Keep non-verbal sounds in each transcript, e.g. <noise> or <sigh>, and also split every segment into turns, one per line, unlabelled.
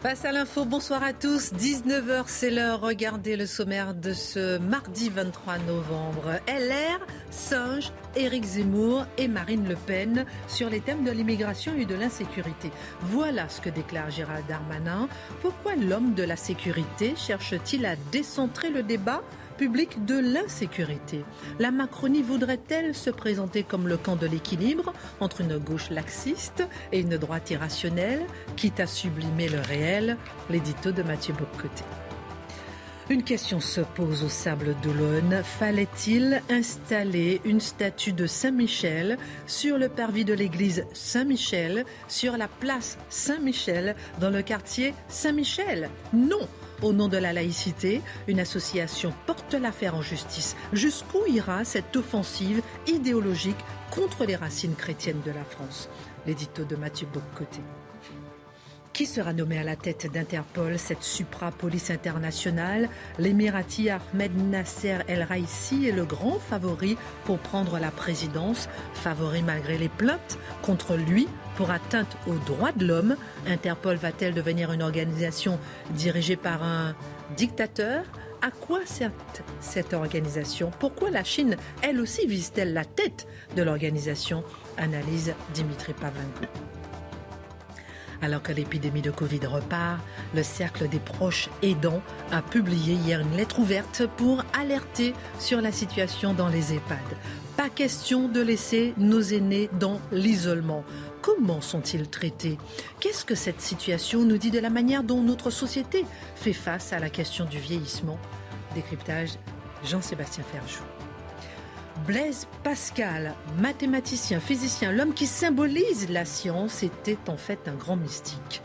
Face à l'info, bonsoir à tous. 19h, c'est l'heure. Regardez le sommaire de ce mardi 23 novembre. LR, Singe, Éric Zemmour et Marine Le Pen sur les thèmes de l'immigration et de l'insécurité. Voilà ce que déclare Gérald Darmanin. Pourquoi l'homme de la sécurité cherche-t-il à décentrer le débat? Public de l'insécurité. La Macronie voudrait-elle se présenter comme le camp de l'équilibre entre une gauche laxiste et une droite irrationnelle, quitte à sublimer le réel? L'édito de Mathieu Bocoté. Une question se pose au Sable d'Olonne. Fallait-il installer une statue de Saint-Michel sur le parvis de l'église Saint-Michel, sur la place Saint-Michel, dans le quartier Saint-Michel? Non au nom de la laïcité, une association porte l'affaire en justice. Jusqu'où ira cette offensive idéologique contre les racines chrétiennes de la France? L'édito de Mathieu Boccoté. Qui sera nommé à la tête d'Interpol, cette supra-police internationale? L'émirati Ahmed Nasser El Raisi est le grand favori pour prendre la présidence, favori malgré les plaintes contre lui pour atteinte aux droits de l'homme. Interpol va-t-elle devenir une organisation dirigée par un dictateur? À quoi sert cette organisation? Pourquoi la Chine, elle aussi, vise-t-elle la tête de l'organisation? Analyse Dimitri Pavlenko. Alors que l'épidémie de Covid repart, le Cercle des proches aidants a publié hier une lettre ouverte pour alerter sur la situation dans les EHPAD. Pas question de laisser nos aînés dans l'isolement. Comment sont-ils traités? Qu'est-ce que cette situation nous dit de la manière dont notre société fait face à la question du vieillissement? Décryptage Jean-Sébastien Ferjou. Blaise Pascal, mathématicien, physicien, l'homme qui symbolise la science, était en fait un grand mystique.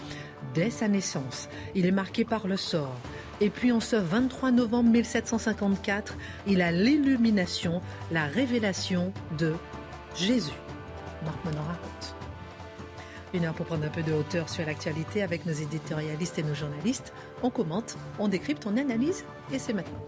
Dès sa naissance, il est marqué par le sort. Et puis en ce 23 novembre 1754, il a l'illumination, la révélation de Jésus. Marc Monorat. Une heure pour prendre un peu de hauteur sur l'actualité avec nos éditorialistes et nos journalistes. On commente, on décrypte, on analyse et c'est maintenant.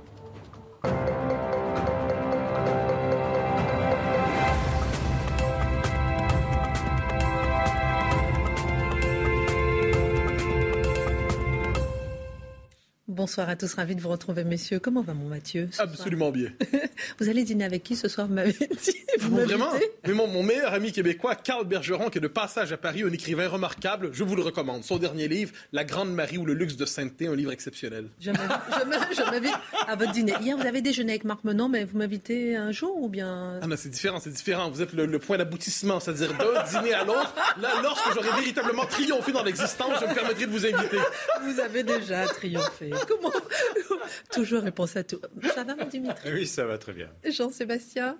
Bonsoir à tous, ravi de vous retrouver, messieurs. Comment va mon Mathieu
Absolument bien. <laughs>
vous allez dîner avec qui ce soir, vous m'avez dit
vous Vraiment Mais mon, mon, meilleur ami québécois, Carl Bergeron, qui est de passage à Paris, un écrivain remarquable, je vous le recommande. Son dernier livre, La Grande Marie ou le luxe de sainteté, un livre exceptionnel.
Je m'invite à votre dîner. Hier, vous avez déjeuné avec Marc Menon, mais vous m'invitez un jour ou bien
Ah non, c'est différent, c'est différent. Vous êtes le, point d'aboutissement, c'est-à-dire d'un <laughs> dîner à l'autre. Là, lorsque j'aurai véritablement triomphé dans l'existence, je me permettrai de vous inviter.
Vous avez déjà triomphé. Comment <laughs> Toujours réponse à tout. Ça va, mon Dimitri
Oui, ça va très bien.
Jean-Sébastien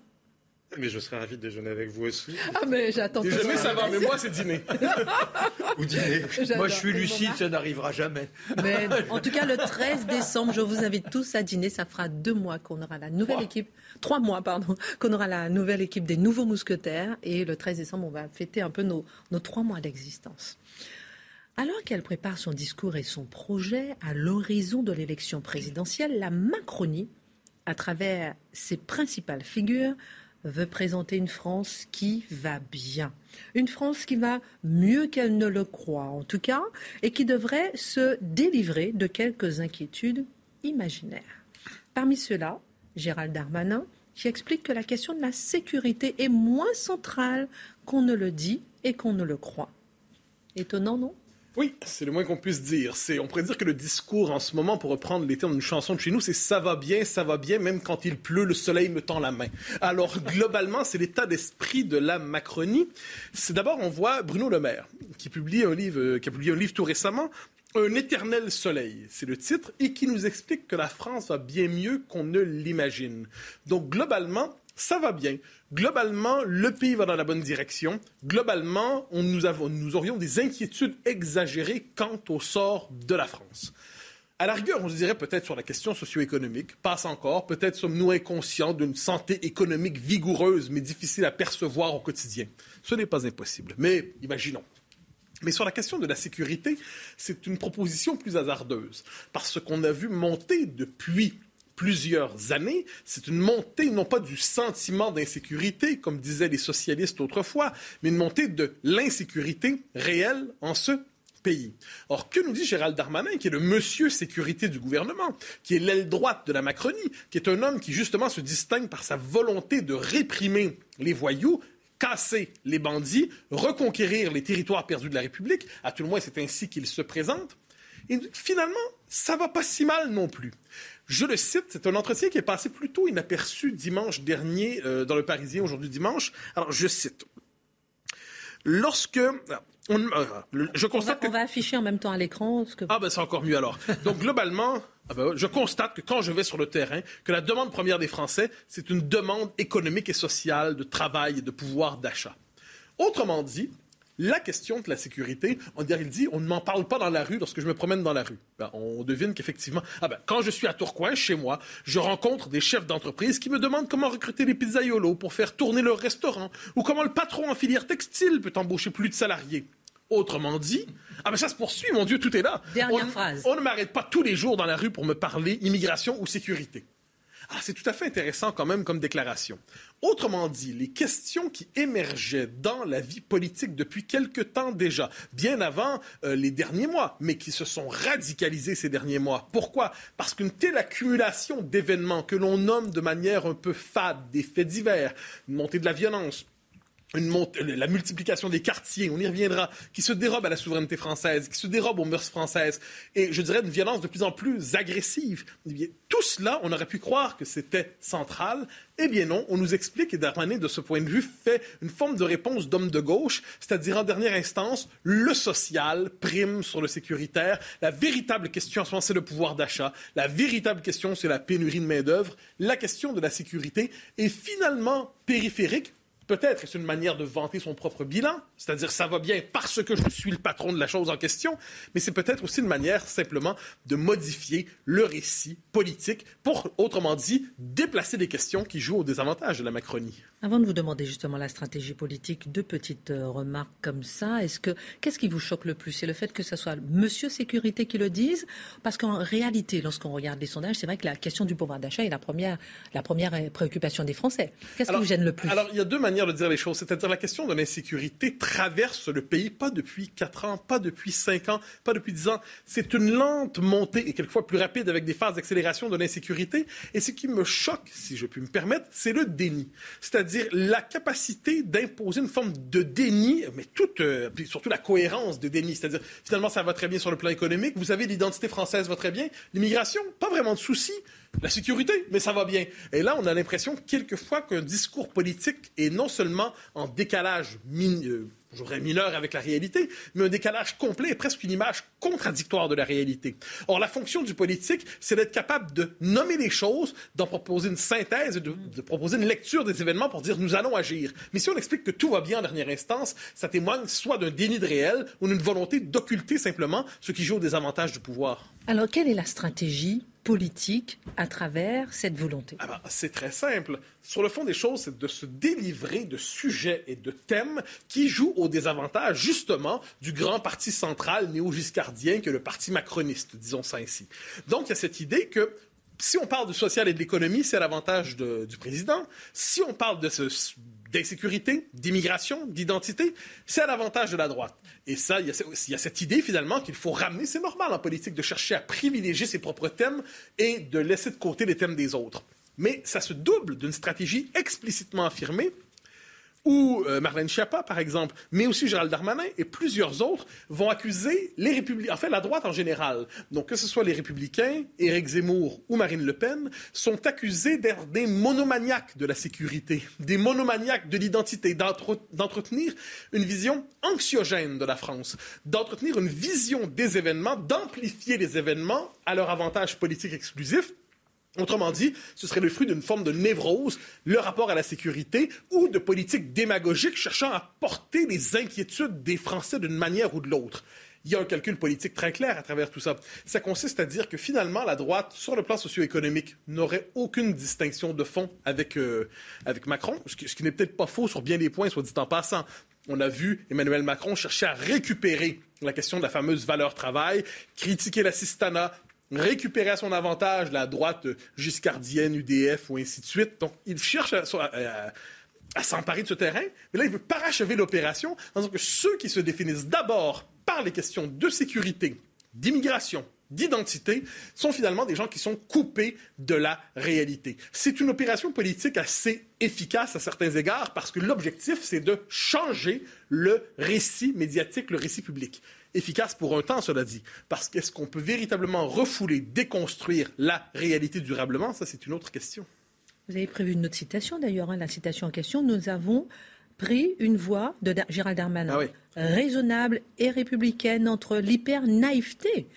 mais je serais ravi de déjeuner avec vous aussi.
Ah, mais j'attends
Déjeuner, ça va, mais moi, c'est dîner. <laughs>
Ou dîner. Moi, je suis lucide, ça n'arrivera jamais.
Mais <laughs> en tout cas, le 13 décembre, je vous invite tous à dîner. Ça fera deux mois qu'on aura la nouvelle équipe. Trois mois, pardon. Qu'on aura la nouvelle équipe des nouveaux mousquetaires. Et le 13 décembre, on va fêter un peu nos, nos trois mois d'existence. Alors qu'elle prépare son discours et son projet à l'horizon de l'élection présidentielle, la Macronie, à travers ses principales figures, veut présenter une France qui va bien. Une France qui va mieux qu'elle ne le croit, en tout cas, et qui devrait se délivrer de quelques inquiétudes imaginaires. Parmi ceux-là, Gérald Darmanin, qui explique que la question de la sécurité est moins centrale qu'on ne le dit et qu'on ne le croit. Étonnant, non?
Oui, c'est le moins qu'on puisse dire. C'est, on pourrait dire que le discours en ce moment, pour reprendre les termes d'une chanson de chez nous, c'est ça va bien, ça va bien, même quand il pleut, le soleil me tend la main. Alors, <laughs> globalement, c'est l'état d'esprit de la Macronie. C'est d'abord, on voit Bruno Le Maire, qui publie euh, qui a publié un livre tout récemment, un éternel soleil, c'est le titre, et qui nous explique que la France va bien mieux qu'on ne l'imagine. Donc, globalement, ça va bien. Globalement, le pays va dans la bonne direction. Globalement, on, nous, nous aurions des inquiétudes exagérées quant au sort de la France. À la rigueur, on se dirait peut-être sur la question socio-économique, passe encore, peut-être sommes-nous inconscients d'une santé économique vigoureuse mais difficile à percevoir au quotidien. Ce n'est pas impossible, mais imaginons. Mais sur la question de la sécurité, c'est une proposition plus hasardeuse, parce qu'on a vu monter depuis plusieurs années, c'est une montée non pas du sentiment d'insécurité, comme disaient les socialistes autrefois, mais une montée de l'insécurité réelle en ce pays. Or, que nous dit Gérald Darmanin, qui est le monsieur sécurité du gouvernement, qui est l'aile droite de la Macronie, qui est un homme qui justement se distingue par sa volonté de réprimer les voyous, casser les bandits, reconquérir les territoires perdus de la République, à tout le moins c'est ainsi qu'il se présente. Et finalement, ça va pas si mal non plus. Je le cite, c'est un entretien qui est passé plutôt inaperçu dimanche dernier euh, dans le Parisien, aujourd'hui dimanche. Alors, je cite. Lorsque...
Euh, je constate on va, afficher en même temps à l'écran.
Que... Ah ben c'est encore mieux alors. <laughs> Donc globalement, ah ben, je constate que quand je vais sur le terrain, que la demande première des Français, c'est une demande économique et sociale de travail et de pouvoir d'achat. Autrement dit, la question de la sécurité, on dirait, il dit, on ne m'en parle pas dans la rue lorsque je me promène dans la rue. Ben, on devine qu'effectivement, ah ben, quand je suis à Tourcoing, chez moi, je rencontre des chefs d'entreprise qui me demandent comment recruter les pizzaiolos pour faire tourner leur restaurant, ou comment le patron en filière textile peut embaucher plus de salariés. Autrement dit, ah ben ça se poursuit, mon Dieu, tout est là.
Dernière phrase.
On ne m'arrête pas tous les jours dans la rue pour me parler immigration ou sécurité. Ah, c'est tout à fait intéressant quand même comme déclaration. Autrement dit, les questions qui émergeaient dans la vie politique depuis quelque temps déjà, bien avant euh, les derniers mois, mais qui se sont radicalisées ces derniers mois. Pourquoi? Parce qu'une telle accumulation d'événements que l'on nomme de manière un peu fade, des faits divers, une montée de la violence, la multiplication des quartiers, on y reviendra, qui se dérobe à la souveraineté française, qui se dérobe aux mœurs françaises, et je dirais une violence de plus en plus agressive. Eh tout cela, on aurait pu croire que c'était central. Eh bien non, on nous explique, et Darmanin, de ce point de vue, fait une forme de réponse d'homme de gauche, c'est-à-dire en dernière instance, le social prime sur le sécuritaire. La véritable question en ce moment, c'est le pouvoir d'achat. La véritable question, c'est la pénurie de main-d'œuvre. La question de la sécurité est finalement périphérique Peut-être est-ce une manière de vanter son propre bilan, c'est-à-dire ça va bien parce que je suis le patron de la chose en question, mais c'est peut-être aussi une manière simplement de modifier le récit politique pour, autrement dit, déplacer des questions qui jouent au désavantage de la Macronie.
Avant de vous demander justement la stratégie politique, deux petites euh, remarques comme ça. Est-ce que qu'est-ce qui vous choque le plus? C'est le fait que ce soit Monsieur Sécurité qui le dise, parce qu'en réalité, lorsqu'on regarde les sondages, c'est vrai que la question du pouvoir d'achat est la première, la première préoccupation des Français. Qu'est-ce qui vous gêne le plus?
Alors, il y a deux manières de dire les choses. C'est-à-dire la question de l'insécurité traverse le pays, pas depuis quatre ans, pas depuis cinq ans, pas depuis dix ans. C'est une lente montée et quelquefois plus rapide avec des phases d'accélération de l'insécurité. Et ce qui me choque, si je puis me permettre, c'est le déni. C'est-à-dire la capacité d'imposer une forme de déni, mais toute, euh, surtout la cohérence de déni. C'est-à-dire, finalement, ça va très bien sur le plan économique. Vous savez, l'identité française va très bien. L'immigration, pas vraiment de soucis. La sécurité, mais ça va bien. Et là, on a l'impression quelquefois qu'un discours politique est non seulement en décalage euh, mineur avec la réalité, mais un décalage complet et presque une image contradictoire de la réalité. Or, la fonction du politique, c'est d'être capable de nommer les choses, d'en proposer une synthèse, de, de, proposer une lecture des événements pour dire nous allons agir. Mais si on explique que tout va bien en dernière instance, ça témoigne soit d'un déni de réel ou d'une volonté d'occulter simplement ce qui joue des avantages du pouvoir.
Alors, quelle est la stratégie politique à travers cette volonté
ah ben, C'est très simple. Sur le fond des choses, c'est de se délivrer de sujets et de thèmes qui jouent au désavantage justement du grand parti central néo-giscardien que le parti macroniste, disons ça ainsi. Donc il y a cette idée que si on parle du social et de l'économie, c'est l'avantage du président. Si on parle de ce d'insécurité, d'immigration, d'identité, c'est à l'avantage de la droite. Et ça, il y, a, cette idée finalement qu'il faut ramener, c'est normal en politique de chercher à privilégier ses propres thèmes et de laisser de côté les thèmes des autres. Mais ça se double d'une stratégie explicitement affirmée où euh, Marlène Schiappa, par exemple, mais aussi Gérald Darmanin et plusieurs autres vont accuser les républicains, enfin la droite en général, donc que ce soit les républicains, Éric Zemmour ou Marine Le Pen, sont accusés d'être des monomaniaques de la sécurité, des monomaniaques de l'identité, d'entretenir une vision anxiogène de la France, d'entretenir une vision des événements, d'amplifier les événements à leur avantage politique exclusif Autrement dit, ce serait le fruit d'une forme de névrose, le rapport à la sécurité, ou de politique démagogique cherchant à porter les inquiétudes des Français d'une manière ou de l'autre. Il y a un calcul politique très clair à travers tout ça. Ça consiste à dire que finalement, la droite, sur le plan socio-économique, n'aurait aucune distinction de fond avec, euh, avec Macron, ce qui, ce qui n'est peut-être pas faux sur bien des points, soit dit en passant. On a vu Emmanuel Macron chercher à récupérer la question de la fameuse valeur travail, critiquer l'assistanat, récupérer à son avantage la droite giscardienne, UDF ou ainsi de suite. Donc, il cherche à, s'emparer de ce terrain, mais là, il veut parachever l'opération disant que ceux qui se définissent d'abord par les questions de sécurité, d'immigration, d'identité sont finalement des gens qui sont coupés de la réalité. C'est une opération politique assez efficace à certains égards parce que l'objectif, c'est de changer le récit médiatique, le récit public efficace pour un temps, cela dit. Parce qu'est-ce qu'on peut véritablement refouler, déconstruire la réalité durablement Ça, c'est une autre question.
Vous avez prévu une autre citation d'ailleurs, hein, la citation en question. Nous avons pris une voie de Gérald Darmanin ah raisonnable et républicaine entre l'hyper-naïveté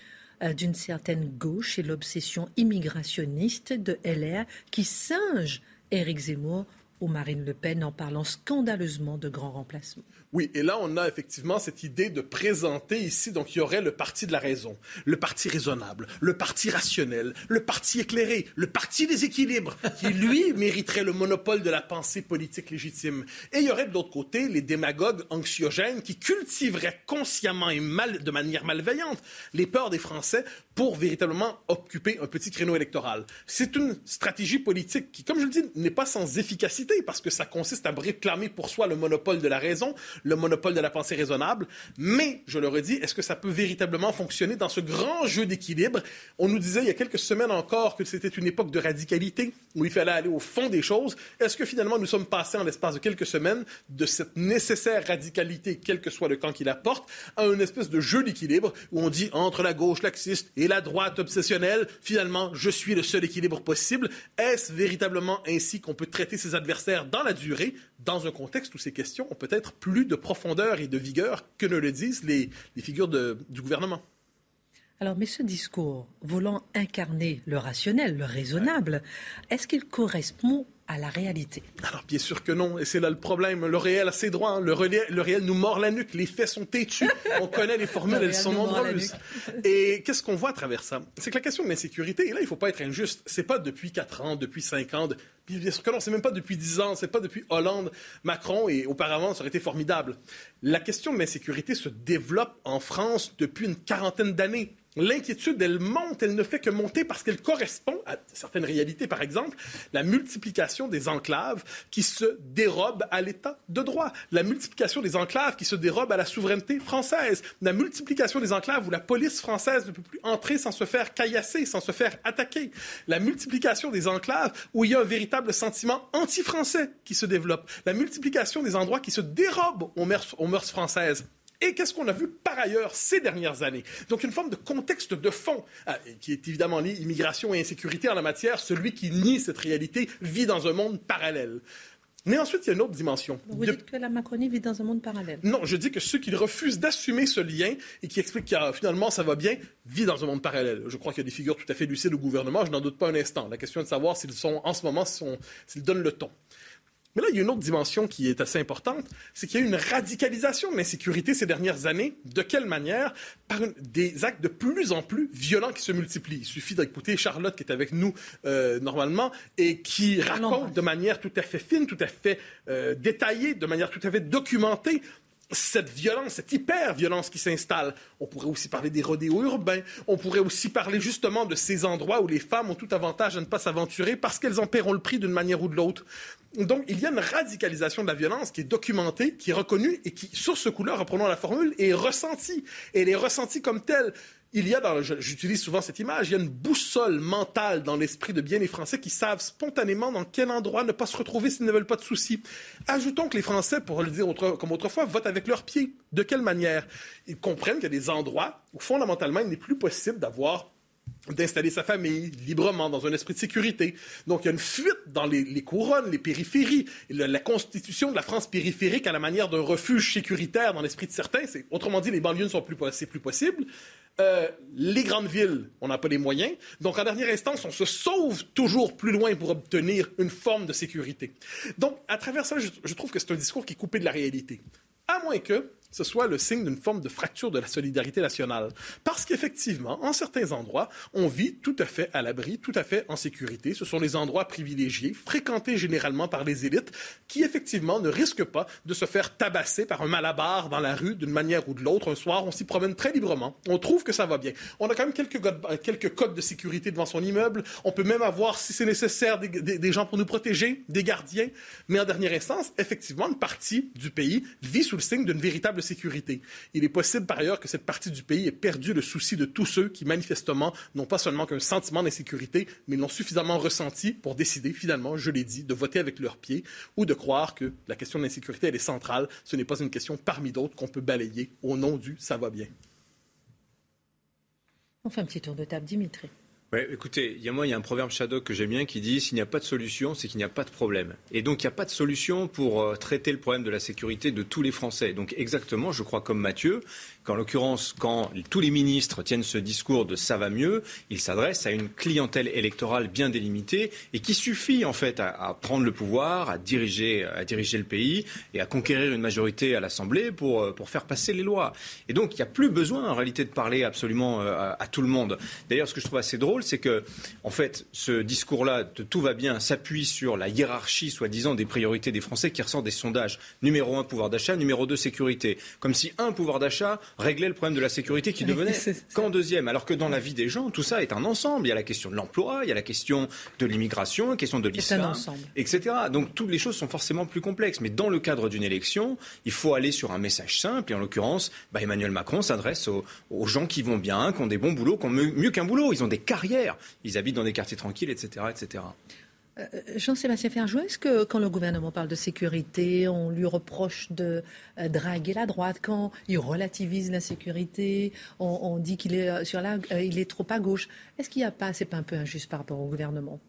euh, d'une certaine gauche et l'obsession immigrationniste de LR qui singe Éric Zemmour ou Marine Le Pen en parlant scandaleusement de grands remplacements.
Oui, et là, on a effectivement cette idée de présenter ici, donc il y aurait le parti de la raison, le parti raisonnable, le parti rationnel, le parti éclairé, le parti des équilibres, qui, lui, <laughs> mériterait le monopole de la pensée politique légitime. Et il y aurait de l'autre côté les démagogues anxiogènes qui cultiveraient consciemment et mal, de manière malveillante les peurs des Français pour véritablement occuper un petit créneau électoral. C'est une stratégie politique qui, comme je le dis, n'est pas sans efficacité parce que ça consiste à réclamer pour soi le monopole de la raison, le monopole de la pensée raisonnable. Mais, je le redis, est-ce que ça peut véritablement fonctionner dans ce grand jeu d'équilibre? On nous disait il y a quelques semaines encore que c'était une époque de radicalité où il fallait aller au fond des choses. Est-ce que finalement nous sommes passés en l'espace de quelques semaines de cette nécessaire radicalité, quel que soit le camp qui la porte, à une espèce de jeu d'équilibre où on dit entre la gauche laxiste et la droite obsessionnelle, finalement, je suis le seul équilibre possible. Est-ce véritablement ainsi qu'on peut traiter ses adversaires dans la durée, dans un contexte où ces questions ont peut-être plus de profondeur et de vigueur que ne le disent les, figures du gouvernement.
Alors, mais ce discours voulant incarner le rationnel, le raisonnable, est-ce qu'il correspond à la réalité
Alors, bien sûr que non. Et c'est là le problème. Le réel a ses droits. Hein. Le, réel, nous mord la nuque. Les faits sont têtus. <laughs> On connaît les formules, elles sont nombreuses. Et qu'est-ce qu'on voit à travers ça? C'est que la question de l'insécurité, et là, il ne faut pas être injuste, c'est pas depuis 4 ans, depuis 5 ans. Bien sûr que non, c'est même pas depuis 10 ans, c'est pas depuis Hollande, Macron, et auparavant, ça aurait été formidable. La question de l'insécurité se développe en France depuis une quarantaine d'années. L'inquiétude, elle monte, elle ne fait que monter parce qu'elle correspond à certaines réalités. Par exemple, la multiplication des enclaves qui se dérobent à l'état de droit, la multiplication des enclaves qui se dérobent à la souveraineté française, la multiplication des enclaves où la police française ne peut plus entrer sans se faire caillasser, sans se faire attaquer, la multiplication des enclaves où il y a un véritable sentiment anti-français qui se développe, la multiplication des endroits qui se dérobent aux mœurs françaises. Et qu'est-ce qu'on a vu par ailleurs ces dernières années? Donc une forme de contexte de fond ah, qui est évidemment lié immigration et insécurité en la matière. Celui qui nie cette réalité vit dans un monde parallèle. Mais ensuite, il y a une autre dimension.
Vous dites que la Macronie vit dans un monde parallèle.
Non, je dis que ceux qui refusent d'assumer ce lien et qui expliquent que finalement ça va bien, vivent dans un monde parallèle. Je crois qu'il y a des figures tout à fait lucides au gouvernement, je n'en doute pas un instant. La question est de savoir s'ils sont, en ce moment, s'ils donnent le ton. Mais là, il y a une autre dimension qui est assez importante, c'est qu'il y a eu une radicalisation de l'insécurité ces dernières années. De quelle manière? Par des actes de plus en plus violents qui se multiplient. Il suffit d'écouter Charlotte qui est avec nous euh, normalement et qui raconte de manière tout à fait fine, tout à fait euh, détaillée, de manière tout à fait documentée cette violence, cette hyper-violence qui s'installe. On pourrait aussi parler des rodéos urbains. On pourrait aussi parler justement de ces endroits où les femmes ont tout avantage à ne pas s'aventurer parce qu'elles en paieront le prix d'une manière ou de l'autre. Donc, il y a une radicalisation de la violence qui est documentée, qui est reconnue et qui, sur ce coup-là, reprenons la formule, est ressentie. Et elle est ressentie comme telle il y a dans, j'utilise souvent cette image, il y a une boussole mentale dans l'esprit de bien des Français qui savent spontanément dans quel endroit ne pas se retrouver s'ils ne veulent pas de soucis. Ajoutons que les Français, pour le dire comme autrefois, votent avec leurs pieds. De quelle manière? Ils comprennent qu'il y a des endroits où fondamentalement il n'est plus possible d'avoir d'installer sa famille librement dans un esprit de sécurité. Donc il y a une fuite dans les, couronnes, les périphéries. La, constitution de la France périphérique à la manière d'un refuge sécuritaire dans l'esprit de certains, c'est autrement dit les banlieues ne sont plus c'est plus possible. Euh, les grandes villes, on n'a pas les moyens. Donc, en dernière instance, on se sauve toujours plus loin pour obtenir une forme de sécurité. Donc, à travers ça, je, je trouve que c'est un discours qui est coupé de la réalité. À moins que ce soit le signe d'une forme de fracture de la solidarité nationale. Parce qu'effectivement, en certains endroits, on vit tout à fait à l'abri, tout à fait en sécurité. Ce sont les endroits privilégiés, fréquentés généralement par les élites, qui effectivement ne risquent pas de se faire tabasser par un malabar dans la rue d'une manière ou de l'autre. Un soir, on s'y promène très librement. On trouve que ça va bien. On a quand même quelques, codes de sécurité devant son immeuble. On peut même avoir, si c'est nécessaire, des, des gens pour nous protéger, des gardiens. Mais en dernière instance, effectivement, une partie du pays vit sous le signe d'une véritable sécurité. Il est possible par ailleurs que cette partie du pays ait perdu le souci de tous ceux qui manifestement n'ont pas seulement qu'un sentiment d'insécurité, mais l'ont suffisamment ressenti pour décider finalement, je l'ai dit, de voter avec leurs pieds ou de croire que la question de l'insécurité, elle est centrale. Ce n'est pas une question parmi d'autres qu'on peut balayer au nom du ça va bien.
On fait un petit tour de table, Dimitri.
Ouais, écoutez, il y a moi, il y a un proverbe Shadok que j'aime bien qui dit s'il n'y a pas de solution, c'est qu'il n'y a pas de problème. Et donc, il n'y a pas de solution pour euh, traiter le problème de la sécurité de tous les Français. Donc, exactement, je crois comme Mathieu, qu'en l'occurrence, quand tous les ministres tiennent ce discours de ça va mieux, ils s'adressent à une clientèle électorale bien délimitée et qui suffit en fait à, prendre le pouvoir, à diriger, à diriger le pays et à conquérir une majorité à l'Assemblée pour, euh, pour faire passer les lois. Et donc, il n'y a plus besoin en réalité de parler absolument euh, à, tout le monde. D'ailleurs, ce que je trouve assez drôle, c'est que, en fait, ce discours-là de tout va bien s'appuie sur la hiérarchie, soi-disant, des priorités des Français qui ressort des sondages. Numéro un, pouvoir d'achat. Numéro deux, sécurité. Comme si un pouvoir d'achat régler le problème de la sécurité qui devenait qu'en deuxième. Alors que dans la vie des gens, tout ça est un ensemble. Il y a la question de l'emploi, il y a la question de l'immigration, la question de l'islam, etc. Donc toutes les choses sont forcément plus complexes. Mais dans le cadre d'une élection, il faut aller sur un message simple. Et en l'occurrence, bah, Emmanuel Macron s'adresse aux, gens qui vont bien, qui ont des bons boulots, qui ont mieux qu'un boulot. Ils ont des carrières. Ils habitent dans des quartiers tranquilles, etc. etc.
Euh, Jean-Sébastien Ferjou, est-ce que quand le gouvernement parle de sécurité, on lui reproche de euh, draguer la droite? Quand il relativise la sécurité, on, dit qu'il est, euh, est trop à gauche. Est-ce qu'il n'y a pas, c'est pas un peu injuste par rapport au gouvernement?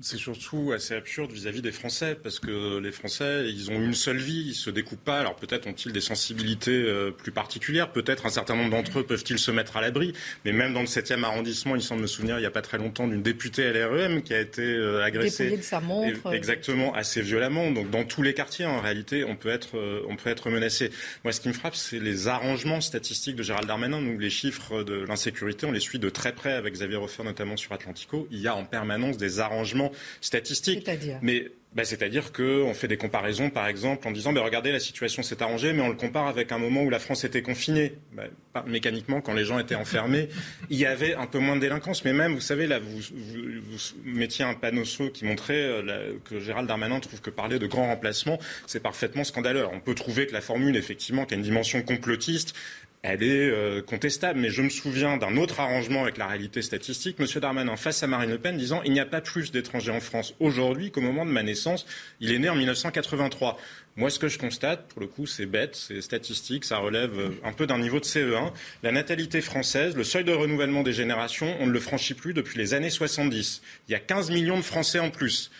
C'est surtout assez absurde vis-à-vis des Français, parce que les Français, ils ont une seule vie, ils se découpent pas. Alors peut-être ont-ils des sensibilités euh, plus particulières, peut-être un certain nombre d'entre eux peuvent-ils se mettre à l'abri, mais même dans le 7e arrondissement, il semble me souvenir, il n'y a pas très longtemps, d'une députée LREM qui a été euh, agressée.
De sa montre.
Exactement, assez violemment. Donc dans tous les quartiers, en réalité, on peut être, euh, on peut être menacé. Moi, ce qui me frappe, c'est les arrangements statistiques de Gérald Darmanin. Nous, les chiffres de l'insécurité, on les suit de très près avec Xavier Roffer, notamment sur Atlantico. Il y a en permanence des arrangements statistiques.
C'est-à-dire
Mais bah, C'est-à-dire qu'on fait des comparaisons, par exemple, en disant bah, regardez, la situation s'est arrangée, mais on le compare avec un moment où la France était confinée. Bah, mécaniquement, quand les gens étaient enfermés, <laughs> il y avait un peu moins de délinquance. Mais même, vous savez, là, vous, vous, mettiez un panneau qui montrait euh, que Gérald Darmanin trouve que parler de grand remplacement, c'est parfaitement scandaleux. on peut trouver que la formule, effectivement, qui a une dimension complotiste, elle est euh, contestable. Mais je me souviens d'un autre arrangement avec la réalité statistique. Monsieur Darmanin face à Marine Le Pen disant il n'y a pas plus d'étrangers en France aujourd'hui qu'au moment de ma naissance. Il est né en 1983. Moi, ce que je constate, pour le coup, c'est bête, c'est statistique, ça relève euh, un peu d'un niveau de CE1. La natalité française, le seuil de renouvellement des générations, on ne le franchit plus depuis les années 70. Il y a 15 millions de Français en plus.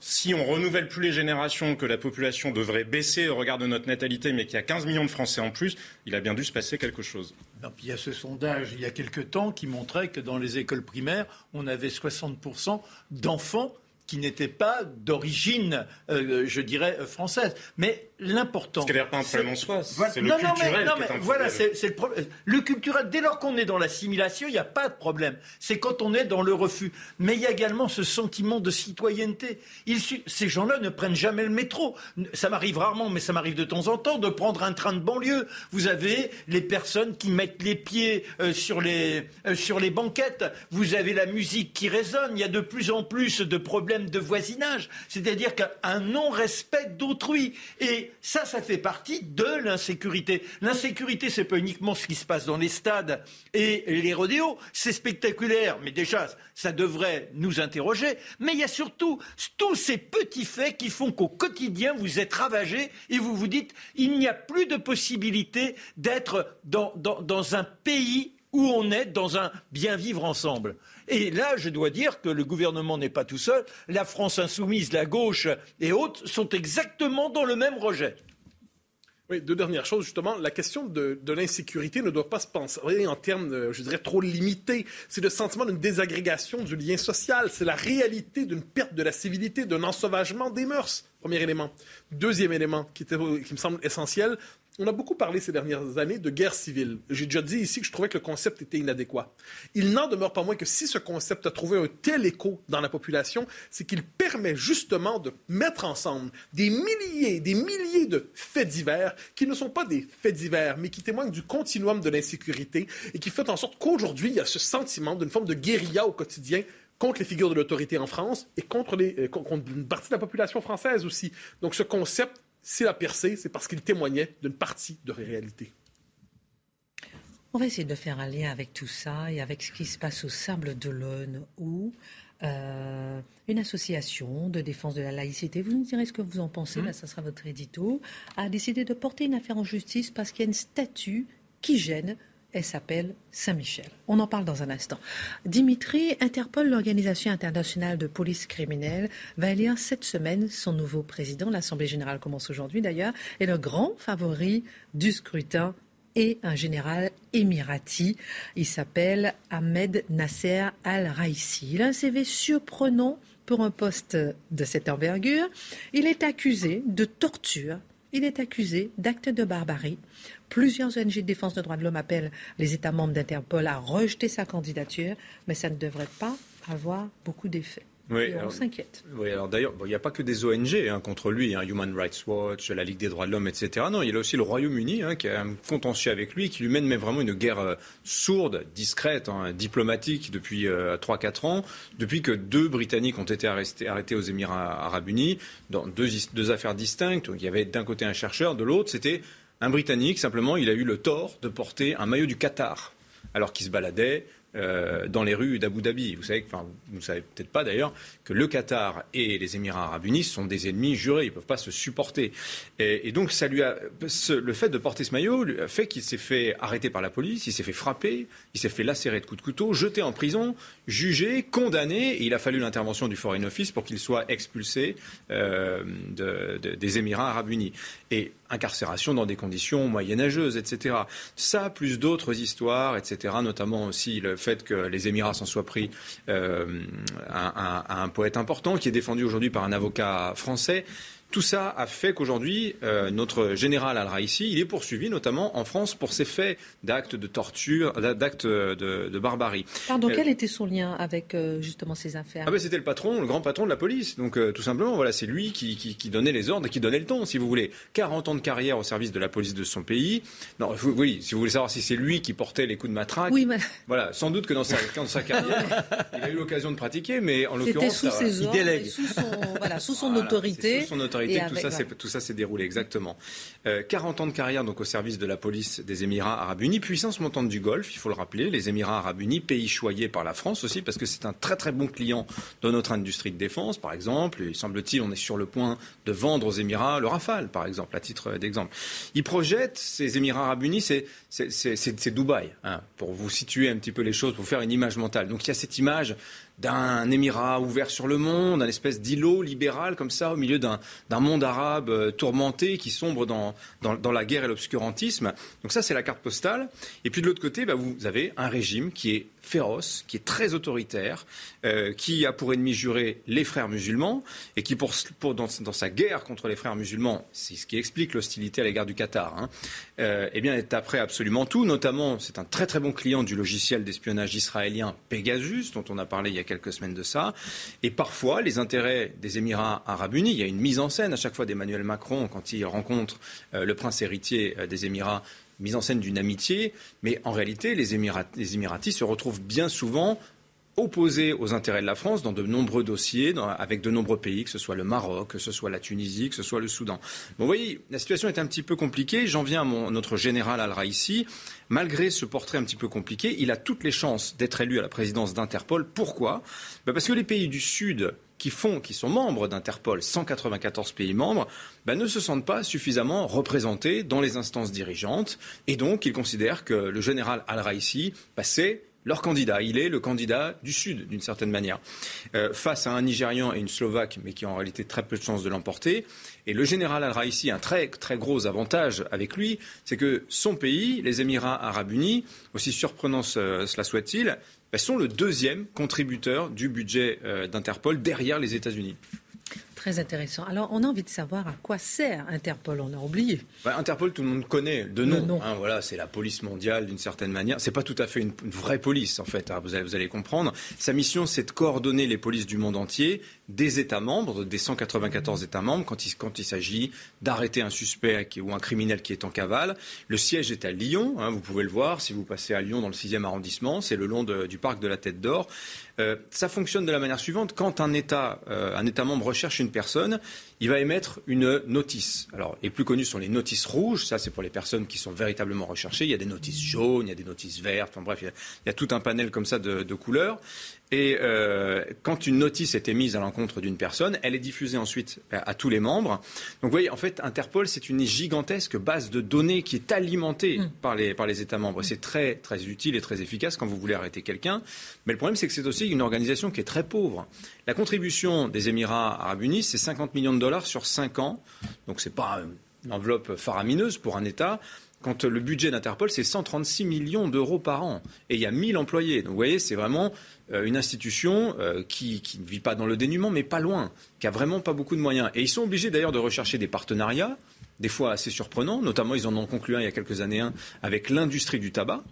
Si on renouvelle plus les générations, que la population devrait baisser au regard de notre natalité, mais qu'il y a 15 millions de Français en plus, il a bien dû se passer quelque chose.
il y a ce sondage il y a quelque temps qui montrait que dans les écoles primaires, on avait 60% d'enfants qui n'étaient pas d'origine, euh, je dirais, française. Mais l'important.
Ce n'est pas un problème en soi, c'est le culturel.
non, mais, voilà, c'est le problème. Le culturel, dès lors qu'on est dans l'assimilation, il n'y a pas de problème. C'est quand on est dans le refus. Mais il y a également ce sentiment de citoyenneté. ces gens-là ne prennent jamais le métro. Ça m'arrive rarement, mais ça m'arrive de temps en temps de prendre un train de banlieue. Vous avez les personnes qui mettent les pieds euh, sur, les, euh, sur les banquettes. Vous avez la musique qui résonne. Il y a de plus en plus de problèmes de voisinage, c'est-à-dire qu'un non-respect d'autrui. Et ça, ça fait partie de l'insécurité. L'insécurité, c'est pas uniquement ce qui se passe dans les stades et les rodéos, c'est spectaculaire, mais déjà, ça devrait nous interroger. Mais il y a surtout tous ces petits faits qui font qu'au quotidien, vous êtes ravagé et vous vous dites, il n'y a plus de possibilité d'être dans, dans un pays où on est dans un bien vivre ensemble. Et là, je dois dire que le gouvernement n'est pas tout seul. La France insoumise, la gauche et autres sont exactement dans le même rejet.
Oui, deux dernières choses, justement. La question de, l'insécurité ne doit pas se penser en termes, je dirais, trop limités. C'est le sentiment d'une désagrégation du lien social. C'est la réalité d'une perte de la civilité, d'un ensauvagement des mœurs. Premier élément. Deuxième élément qui, qui me semble essentiel, on a beaucoup parlé ces dernières années de guerre civile. J'ai déjà dit ici que je trouvais que le concept était inadéquat. Il n'en demeure pas moins que si ce concept a trouvé un tel écho dans la population, c'est qu'il permet justement de mettre ensemble des milliers, des milliers de faits divers qui ne sont pas des faits divers, mais qui témoignent du continuum de l'insécurité et qui fait en sorte qu'aujourd'hui, il y a ce sentiment d'une forme de guérilla au quotidien contre les figures de l'autorité en France et contre, euh, contre une partie de la population française aussi. Donc ce concept s'il a percé, c'est parce qu'il témoignait d'une partie de réalité.
On va essayer de faire un lien avec tout ça et avec ce qui se passe au Sable d'Olonne, où euh, une association de défense de la laïcité, vous nous direz ce que vous en pensez, mmh. là, ça sera votre édito, a décidé de porter une affaire en justice parce qu'il y a une statue qui gêne elle s'appelle Saint-Michel. On en parle dans un instant. Dimitri interpelle l'Organisation internationale de police criminelle, va élire cette semaine son nouveau président. L'Assemblée générale commence aujourd'hui d'ailleurs. Et le grand favori du scrutin est un général émirati. Il s'appelle Ahmed Nasser al-Raisi. Il a un CV surprenant pour un poste de cette envergure. Il est accusé de torture. Il est accusé d'actes de barbarie Plusieurs ONG de défense des droits de l'homme appellent les États membres d'Interpol à rejeter sa candidature, mais ça ne devrait pas avoir beaucoup d'effet. Oui, on s'inquiète.
Oui, alors d'ailleurs, il n'y a pas que des ONG hein, contre lui, hein, Human Rights Watch, la Ligue des droits de l'homme, etc. Non, il y a aussi le Royaume-Uni hein, qui a un contentieux avec lui, qui lui mène même vraiment une guerre euh, sourde, discrète, diplomatique depuis 3-4 euh, ans, depuis que deux Britanniques ont été arrêtés, arrêtés aux Émirats arabes unis, dans deux, deux affaires distinctes. il y avait d'un côté un chercheur, de l'autre, c'était un Britannique, simplement, il a eu le tort de porter un maillot du Qatar alors qu'il se baladait euh, dans les rues d'Abu Dhabi. Vous savez, enfin, vous ne savez peut-être pas d'ailleurs que le Qatar et les Émirats arabes unis sont des ennemis jurés. Ils ne peuvent pas se supporter. Et, donc, ça lui a, le fait de porter ce maillot a fait qu'il s'est fait arrêter par la police, il s'est fait frapper, il s'est fait lacérer de coups de couteau, jeté en prison, jugé, condamné. Et il a fallu l'intervention du Foreign Office pour qu'il soit expulsé euh, des Émirats arabes unis. Et incarcération dans des conditions moyenâgeuses, etc. Ça, plus d'autres histoires, etc., notamment aussi le fait que les Émirats s'en soient pris euh, à, un poète important qui est défendu aujourd'hui par un avocat français. Tout ça a fait qu'aujourd'hui, euh, notre général Al-Raïsi, il est poursuivi notamment en France pour ses faits d'actes de torture, d'actes de, barbarie.
Pardon, euh, quel était son lien avec euh, justement ces affaires?
Ah ben, C'était le patron, le grand patron de la police. Donc tout simplement, voilà, c'est lui qui, qui, donnait les ordres, qui donnait le ton, si vous voulez. 40 ans de carrière au service de la police de son pays. Non, oui, si vous voulez savoir si c'est lui qui portait les coups de matraque.
Oui, mais...
Voilà, sans doute que dans sa, <laughs> dans sa carrière, il a eu l'occasion de pratiquer, mais en l'occurrence,
sous ses ordres, il délègue. Sous son, voilà, sous son autorité.
Sous son autorité tout, ça, s'est déroulé, exactement. 40 euh, ans de carrière donc au service de la police des Émirats arabes unis, puissance montante du Golfe, il faut le rappeler, les Émirats arabes unis, pays choyé par la France aussi, parce que c'est un très très bon client de notre industrie de défense, par exemple. Il semble-t-il, on est sur le point de vendre aux Émirats le Rafale, par exemple, à titre d'exemple. Ils projettent, ces Émirats arabes unis, c'est Dubaï, hein, pour vous situer un petit peu les choses, pour faire une image mentale. Donc il y a cette image d'un émirat ouvert sur le monde, un espèce d'îlot libéral comme ça, au milieu d'un monde arabe euh, tourmenté qui sombre dans, la guerre et l'obscurantisme. Donc ça, c'est la carte postale. Et puis de l'autre côté, bah, vous avez un régime qui est féroce, qui est très autoritaire, euh, qui a pour ennemi juré les frères musulmans, et qui, pour, dans, sa guerre contre les frères musulmans, c'est ce qui explique l'hostilité à l'égard du Qatar, hein, euh, eh bien, est après absolument tout. Notamment, c'est un très très bon client du logiciel d'espionnage israélien Pegasus, dont on a parlé il y a quelques semaines de ça. Et parfois, les intérêts des Émirats arabes unis, il y a une mise en scène à chaque fois d'Emmanuel Macron quand il rencontre euh, le prince héritier des Émirats mise en scène d'une amitié, mais en réalité, les, les Émiratis se retrouvent bien souvent opposés aux intérêts de la France dans de nombreux dossiers, avec de nombreux pays, que ce soit le Maroc, que ce soit la Tunisie, que ce soit le Soudan. Bon, vous voyez, la situation est un petit peu compliquée. J'en viens à notre général Al-Raïsi. Malgré ce portrait un petit peu compliqué, il a toutes les chances d'être élu à la présidence d'Interpol. Pourquoi? Ben Parce que les pays du Sud qui font, qui sont membres d'Interpol, 194 pays membres, ben, ne se sentent pas suffisamment représentés dans les instances dirigeantes. Et donc, ils considèrent que le général Al-Raisi, ben, c'est leur candidat. Il est le candidat du Sud, d'une certaine manière. Euh, face à un Nigérian et une Slovaque, mais qui ont en réalité très peu de chances de l'emporter. Et le général Al-Raisi a un très, très gros avantage avec lui, c'est que son pays, les Émirats arabes unis, aussi surprenant cela soit-il, sont le deuxième contributeur du budget euh, d'Interpol derrière les États-Unis.
Très intéressant. Alors, on a envie de savoir à quoi sert Interpol. On a oublié.
Bah, Interpol, tout le monde connaît de nom. Hein, voilà, c'est la police mondiale d'une certaine manière. C'est pas tout à fait une, vraie police, en fait. Hein, vous, allez, vous, allez, comprendre. Sa mission, c'est de coordonner les polices du monde entier, des États membres, des 194 États membres, quand il, quand il s'agit d'arrêter un suspect ou un criminel qui est en cavale. Le siège est à Lyon. Hein, vous pouvez le voir si vous passez à Lyon dans le 6e arrondissement. C'est le long du parc de la Tête d'Or. Euh, ça fonctionne de la manière suivante. Quand un État, euh, un État membre recherche une personne, il va émettre une notice. Alors, les plus connus sont les notices rouges. Ça, c'est pour les personnes qui sont véritablement recherchées. Il y a des notices jaunes, il y a des notices vertes. Enfin bref, il y a, tout un panel comme ça de couleurs. Et euh, quand une notice est émise à l'encontre d'une personne, elle est diffusée ensuite à, tous les membres. Donc vous voyez, en fait, Interpol, c'est une gigantesque base de données qui est alimentée mm. par, les, par les États membres. C'est très, très utile et très efficace quand vous voulez arrêter quelqu'un. Mais le problème, c'est que c'est aussi une organisation qui est très pauvre. La contribution des Émirats arabes unis, c'est 50 millions de dollars sur 5 ans. Donc c'est pas une enveloppe faramineuse pour un État quand le budget d'Interpol, c'est 136 millions d'euros par an. Et il y a 1000 employés. Donc vous voyez, c'est vraiment euh, une institution euh, qui, ne vit pas dans le dénuement, mais pas loin, qui a vraiment pas beaucoup de moyens. Et ils sont obligés d'ailleurs de rechercher des partenariats, des fois assez surprenants. Notamment, ils en ont conclu un il y a quelques années un avec l'industrie du tabac.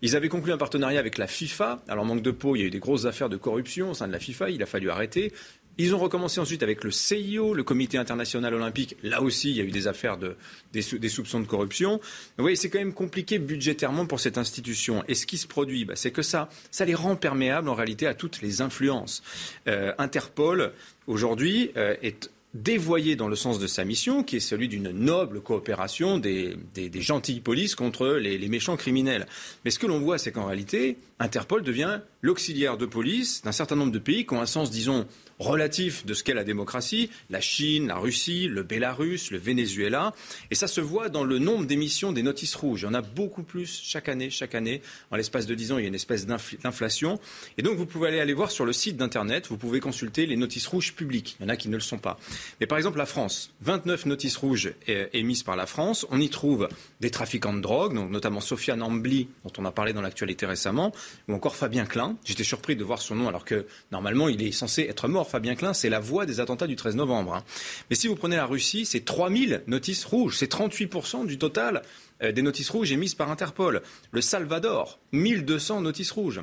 Ils avaient conclu un partenariat avec la FIFA. Alors, manque de peau, il y a eu des grosses affaires de corruption au sein de la FIFA. Il a fallu arrêter. Ils ont recommencé ensuite avec le CIO, le Comité international olympique. Là aussi, il y a eu des affaires de, des, soupçons de corruption. Vous voyez, c'est quand même compliqué budgétairement pour cette institution. Et ce qui se produit, bah, c'est que ça, ça les rend perméables en réalité à toutes les influences. Euh, Interpol, aujourd'hui, euh, est dévoyé dans le sens de sa mission, qui est celui d'une noble coopération des, gentilles polices contre les, méchants criminels. Mais ce que l'on voit, c'est qu'en réalité, Interpol devient l'auxiliaire de police d'un certain nombre de pays qui ont un sens, disons, relatif de ce qu'est la démocratie, la Chine, la Russie, le Bélarus, le Venezuela. Et ça se voit dans le nombre d'émissions des notices rouges. Il y en a beaucoup plus chaque année, chaque année. En l'espace de 10 ans, il y a une espèce d'inflation. Et donc, vous pouvez aller, aller voir sur le site d'Internet, vous pouvez consulter les notices rouges publiques. Il y en a qui ne le sont pas. Mais par exemple, la France, 29 notices rouges émises par la France. On y trouve des trafiquants de drogue, donc notamment Sofiane Ambly, dont on a parlé dans l'actualité récemment, ou encore Fabien Klein. J'étais surpris de voir son nom alors que normalement il est censé être mort Fabien Klein, c'est la voix des attentats du 13 novembre. Hein. Mais si vous prenez la Russie, c'est 3000 notices rouges, c'est 38% du total euh, des notices rouges émises par Interpol. Le Salvador, 1200 notices rouges.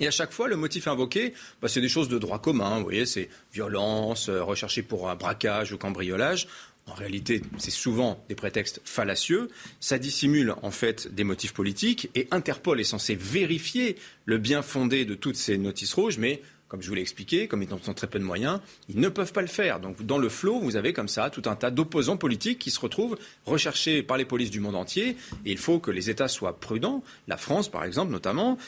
Et à chaque fois, le motif invoqué, bah, c'est des choses de droit commun. Vous voyez, c'est violence, euh, recherché pour un braquage ou cambriolage. En réalité, c'est souvent des prétextes fallacieux. Ça dissimule en fait des motifs politiques. Et Interpol est censé vérifier le bien fondé de toutes ces notices rouges, mais comme je vous l'ai expliqué, comme ils ont très peu de moyens, ils ne peuvent pas le faire. Donc dans le flot, vous avez comme ça tout un tas d'opposants politiques qui se retrouvent recherchés par les polices du monde entier. Et il faut que les États soient prudents. La France, par exemple, notamment,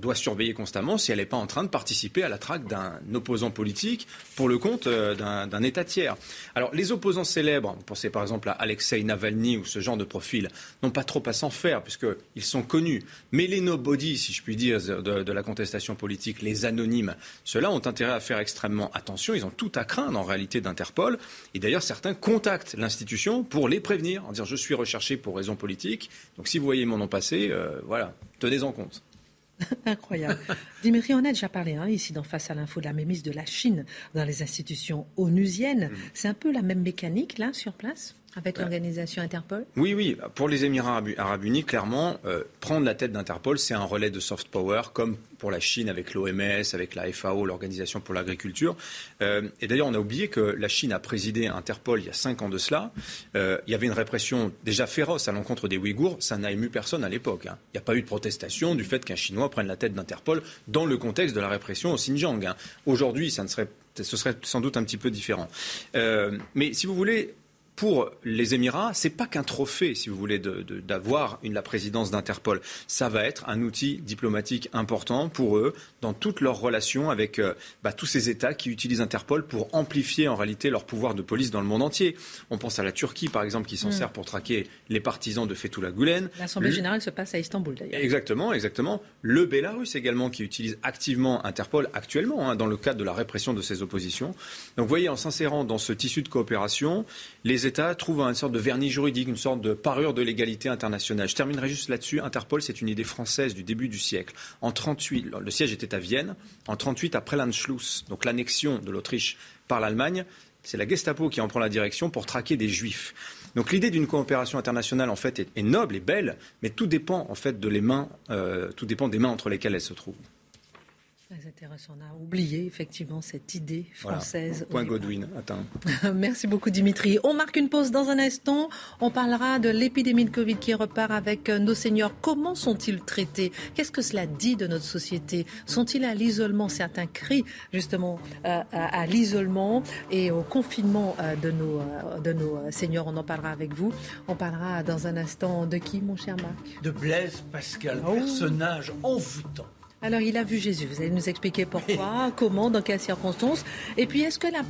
doit surveiller constamment si elle n'est pas en train de participer à la traque d'un opposant politique pour le compte euh, d'un État tiers. Alors les opposants célèbres, pensez par exemple à Alexei Navalny ou ce genre de profil, n'ont pas trop à s'en faire puisqu'ils sont connus. Mais les nobody, si je puis dire, de la contestation politique, les anonymes, ceux-là ont intérêt à faire extrêmement attention. Ils ont tout à craindre en réalité d'Interpol. Et d'ailleurs, certains contactent l'institution pour les prévenir, en disant je suis recherché pour raisons politiques. Donc si vous voyez mon nom passer, euh, voilà, tenez-en compte. <laughs>
Incroyable. Dimitri, on a déjà parlé hein, ici dans Face à l'info de la mémise de la Chine dans les institutions onusiennes. Mm. C'est un peu la même mécanique là sur place? Avec euh, l'organisation Interpol
Oui, oui. Pour les Émirats arabes unis, clairement, euh, prendre la tête d'Interpol, c'est un relais de soft power, comme pour la Chine avec l'OMS, avec la FAO, l'Organisation pour l'agriculture. Euh, et d'ailleurs, on a oublié que la Chine a présidé Interpol il y a cinq ans de cela. il y avait une répression déjà féroce à l'encontre des Ouïghours. Ça n'a ému personne à l'époque. Hein. Il n'y a pas eu de protestation du fait qu'un Chinois prenne la tête d'Interpol dans le contexte de la répression au Xinjiang. Hein. Aujourd'hui, ça ne serait ce serait sans doute un petit peu différent. mais si vous voulez, pour les Émirats, c'est pas qu'un trophée, si vous voulez, d'avoir la présidence d'Interpol. Ça va être un outil diplomatique important pour eux dans toutes leurs relations avec euh, bah, tous ces États qui utilisent Interpol pour amplifier en réalité leur pouvoir de police dans le monde entier. On pense à la Turquie, par exemple, qui s'en mm. sert pour traquer les partisans de Fethullah Gulen.
L'Assemblée générale se passe à Istanbul, d'ailleurs.
Exactement, exactement. Le Bélarus également, qui utilise activement Interpol actuellement hein, dans le cadre de la répression de ses oppositions. Donc vous voyez, en s'insérant dans ce tissu de coopération, les États trouvent une sorte de vernis juridique, une sorte de parure de l'égalité internationale. Je terminerai juste là-dessus. Interpol, c'est une idée française du début du siècle. En 38, le siège était à Vienne. En 38, après l'Anschluss, donc l'annexion de l'Autriche par l'Allemagne, c'est la Gestapo qui en prend la direction pour traquer des juifs. Donc l'idée d'une coopération internationale en fait est, noble et belle, mais tout dépend en fait de les mains, euh, tout dépend des mains entre lesquelles elle se trouve.
Très intéressant. On a oublié effectivement cette idée française.
Point Godwin, attends. <laughs>
Merci beaucoup Dimitri. On marque une pause dans un instant. On parlera de l'épidémie de Covid qui repart avec euh, nos seniors. Comment sont-ils traités? Qu'est-ce que cela dit de notre société? Sont-ils à l'isolement? Certains crient justement euh, à, l'isolement et au confinement euh, de nos, de nos seniors. On en parlera avec vous. On parlera dans un instant de qui, mon cher Marc?
De Blaise Pascal, oh. personnage envoûtant.
Alors, il a vu Jésus. Vous allez nous expliquer pourquoi, <laughs> comment, dans quelles circonstances. Et puis, est-ce que la,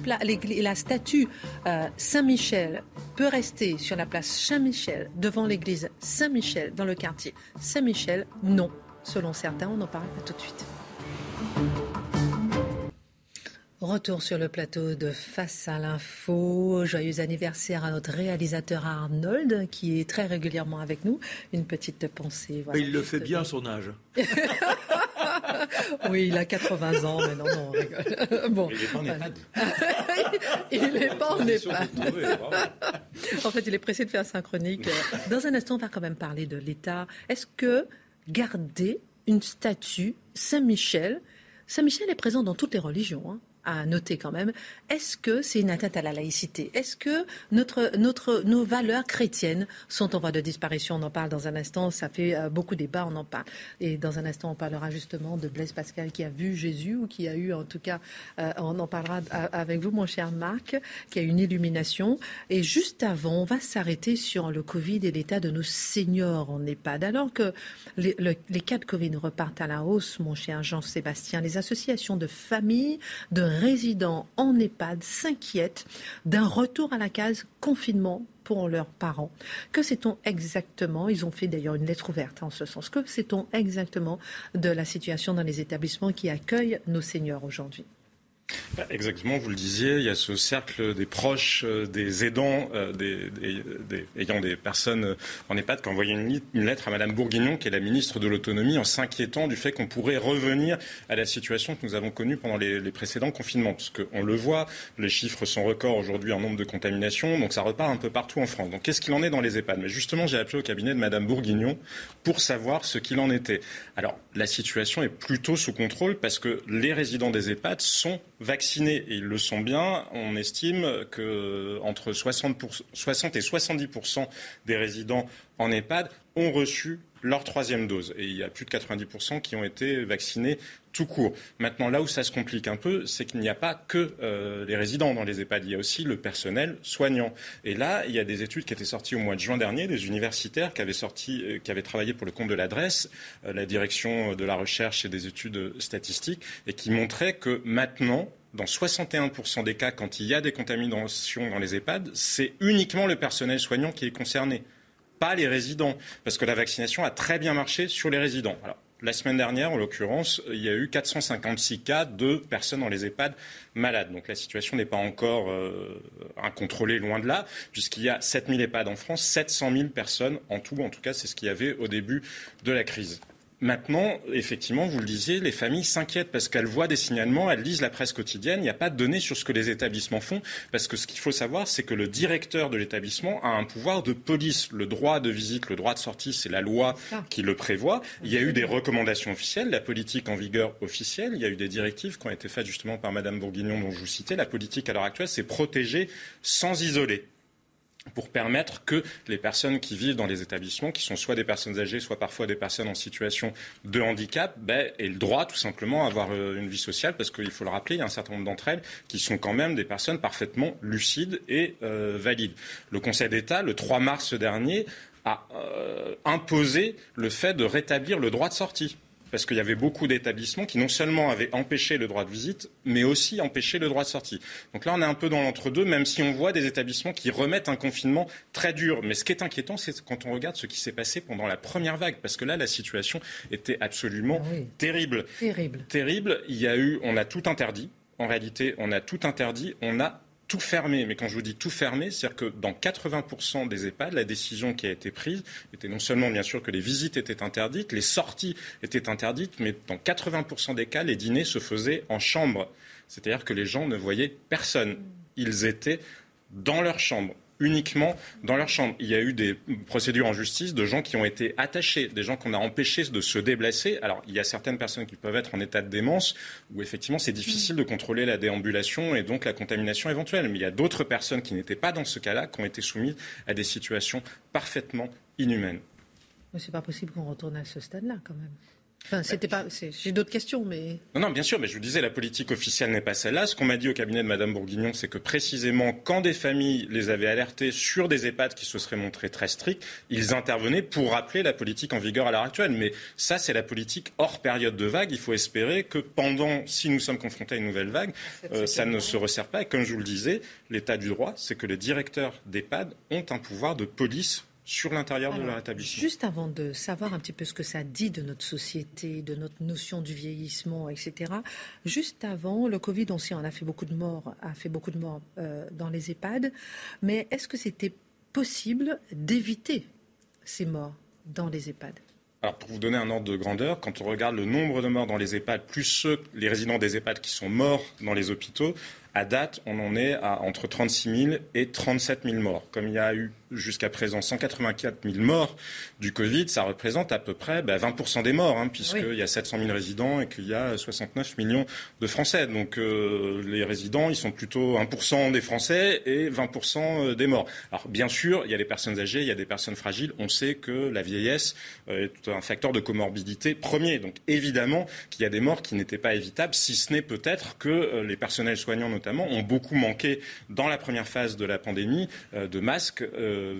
la statue euh, Saint-Michel peut rester sur la place Saint-Michel, devant l'église Saint-Michel, dans le quartier Saint-Michel? Non. Selon certains, on en parle tout de suite. Retour sur le plateau de Face à l'info. Joyeux anniversaire à notre réalisateur Arnold, qui est très régulièrement avec nous. Une petite pensée.
il le fait bien, son âge. <laughs> <laughs>
oui, il a 80 ans, mais non, non, on rigole. <laughs> Bon.
Il n'est pas en EHPAD. <laughs>
il n'est pas en EHPAD. en fait, il est pressé de faire synchronique. Dans un instant, on va quand même parler de l'État. Est-ce que garder une statue Saint-Michel, Saint-Michel est présent dans toutes les religions, hein à noter quand même. Est-ce que c'est une atteinte à la laïcité? Est-ce que notre, notre, nos valeurs chrétiennes sont en voie de disparition? On en parle dans un instant. Ça fait euh, beaucoup débat, on en parle. Et dans un instant, on parlera justement de Blaise Pascal qui a vu Jésus ou qui a eu, en tout cas, euh, on en parlera avec vous, mon cher Marc, qui a eu une illumination. Et juste avant, on va s'arrêter sur le Covid et l'état de nos seniors en EHPAD. Alors que les, les cas de Covid repartent à la hausse, mon cher Jean-Sébastien, les associations de familles, de résidents en EHPAD s'inquiètent d'un retour à la case confinement pour leurs parents. Que sait-on exactement? Ils ont fait d'ailleurs une lettre ouverte en ce sens. Que sait-on exactement de la situation dans les établissements qui accueillent nos seniors aujourd'hui?
Exactement, vous le disiez, il y a ce cercle des proches, euh, des aidants, euh, des, ayant des personnes euh, en EHPAD qui ont envoyé une, lettre à Mme Bourguignon, qui est la ministre de l'Autonomie, en s'inquiétant du fait qu'on pourrait revenir à la situation que nous avons connue pendant les, précédents confinements. Parce qu'on le voit, les chiffres sont records aujourd'hui en nombre de contaminations, donc ça repart un peu partout en France. Donc qu'est-ce qu'il en est dans les EHPAD? Mais justement, j'ai appelé au cabinet de Mme Bourguignon pour savoir ce qu'il en était. Alors, la situation est plutôt sous contrôle parce que les résidents des EHPAD sont vaccinés et ils le sont bien. On estime que entre 60, 60 et 70 des résidents en EHPAD ont reçu leur troisième dose. Et il y a plus de 90% qui ont été vaccinés tout court. Maintenant, là où ça se complique un peu, c'est qu'il n'y a pas que euh, les résidents dans les EHPAD, il y a aussi le personnel soignant. Et là, il y a des études qui étaient sorties au mois de juin dernier, des universitaires qui avaient, sorti, euh, qui avaient travaillé pour le compte de l'adresse, euh, la direction de la recherche et des études statistiques, et qui montraient que maintenant, dans 61% des cas, quand il y a des contaminations dans les EHPAD, c'est uniquement le personnel soignant qui est concerné, pas les résidents, parce que la vaccination a très bien marché sur les résidents. La semaine dernière, en l'occurrence, il y a eu 456 cas de personnes dans les EHPAD malades. Donc la situation n'est pas encore euh, incontrôlée, loin de là, puisqu'il y a 7000 EHPAD en France, 700 000 personnes en tout. En tout cas, c'est ce qu'il y avait au début de la crise. Maintenant, effectivement, vous le disiez, les familles s'inquiètent parce qu'elles voient des signalements, elles lisent la presse quotidienne, il n'y a pas de données sur ce que les établissements font, parce que ce qu'il faut savoir, c'est que le directeur de l'établissement a un pouvoir de police. Le droit de visite, le droit de sortie, c'est la loi qui le prévoit. Il y a eu des recommandations officielles, la politique en vigueur officielle, il y a eu des directives qui ont été faites justement par Madame Bourguignon dont je vous citais. La politique à l'heure actuelle, c'est protéger sans isoler. Pour permettre que les personnes qui vivent dans les établissements, qui sont soit des personnes âgées, soit parfois des personnes en situation de handicap, ben, aient le droit tout simplement à avoir euh, une vie sociale, parce qu'il faut le rappeler, il y a un certain nombre d'entre elles qui sont quand même des personnes parfaitement lucides et euh, valides. Le Conseil d'État, le 3 mars dernier, a euh, imposé le fait de rétablir le droit de sortie parce qu'il y avait beaucoup d'établissements qui non seulement avaient empêché le droit de visite, mais aussi empêché le droit de sortie. Donc là, on est un peu dans l'entre-deux, même si on voit des établissements qui remettent un confinement très dur. Mais ce qui est inquiétant, c'est quand on regarde ce qui s'est passé pendant la première vague, parce que là, la situation était absolument ah terrible.
Terrible.
Terrible. Il y a eu, on a tout interdit. En réalité, on a tout interdit. On a tout fermé. Mais quand je vous dis tout fermé, c'est-à-dire que dans 80% des EHPAD, la décision qui a été prise était non seulement bien sûr que les visites étaient interdites, les sorties étaient interdites, mais dans 80% des cas, les dîners se faisaient en chambre. C'est-à-dire que les gens ne voyaient personne. Ils étaient dans leur chambre uniquement dans leur chambre. Il y a eu des procédures en justice de gens qui ont été attachés, des gens qu'on a empêchés de se déplacer. Alors, il y a certaines personnes qui peuvent être en état de démence où effectivement c'est difficile de contrôler la déambulation et donc la contamination éventuelle. Mais il y a d'autres personnes qui n'étaient pas dans ce cas-là, qui ont été soumises à des situations parfaitement inhumaines.
Mais c'est pas possible qu'on retourne à ce stade-là quand même. Enfin, c'était pas. J'ai d'autres questions, mais.
Non, non, bien sûr, mais je vous disais, la politique officielle n'est pas celle-là. Ce qu'on m'a dit au cabinet de Madame Bourguignon, c'est que précisément, quand des familles les avaient alertés sur des EHPAD qui se seraient montrés très stricts, ils intervenaient pour rappeler la politique en vigueur à l'heure actuelle. Mais ça, c'est la politique hors période de vague. Il faut espérer que pendant, si nous sommes confrontés à une nouvelle vague, euh, ça ne se resserre pas. Et comme je vous le disais, l'état du droit, c'est que les directeurs d'EHPAD ont un pouvoir de police sur l'intérieur de leur établissement.
Juste avant de savoir un petit peu ce que ça dit de notre société, de notre notion du vieillissement, etc. Juste avant, le Covid, on sait, on a fait beaucoup de morts, a fait beaucoup de morts euh, dans les EHPAD. Mais est-ce que c'était possible d'éviter ces morts dans les EHPAD?
Alors, pour vous donner un ordre de grandeur, quand on regarde le nombre de morts dans les EHPAD, plus ceux, les résidents des EHPAD qui sont morts dans les hôpitaux, à date, on en est à entre 36 000 et 37 000 morts. Comme il y a eu jusqu'à présent 184 000 morts du Covid, ça représente à peu près 20% bah, des morts, hein, puisqu'il y a 700 000 résidents et qu'il y a 69 millions de Français. Donc euh, les résidents, ils sont plutôt 1% des Français et 20% euh, des morts. Alors bien sûr, il y a les personnes âgées, il y a des personnes fragiles. On sait que la vieillesse euh, est un facteur de comorbidité premier. Donc évidemment qu'il y a des morts qui n'étaient pas évitables, si ce n'est peut-être que les personnels soignants notamment ont beaucoup manqué dans la première phase de la pandémie de masques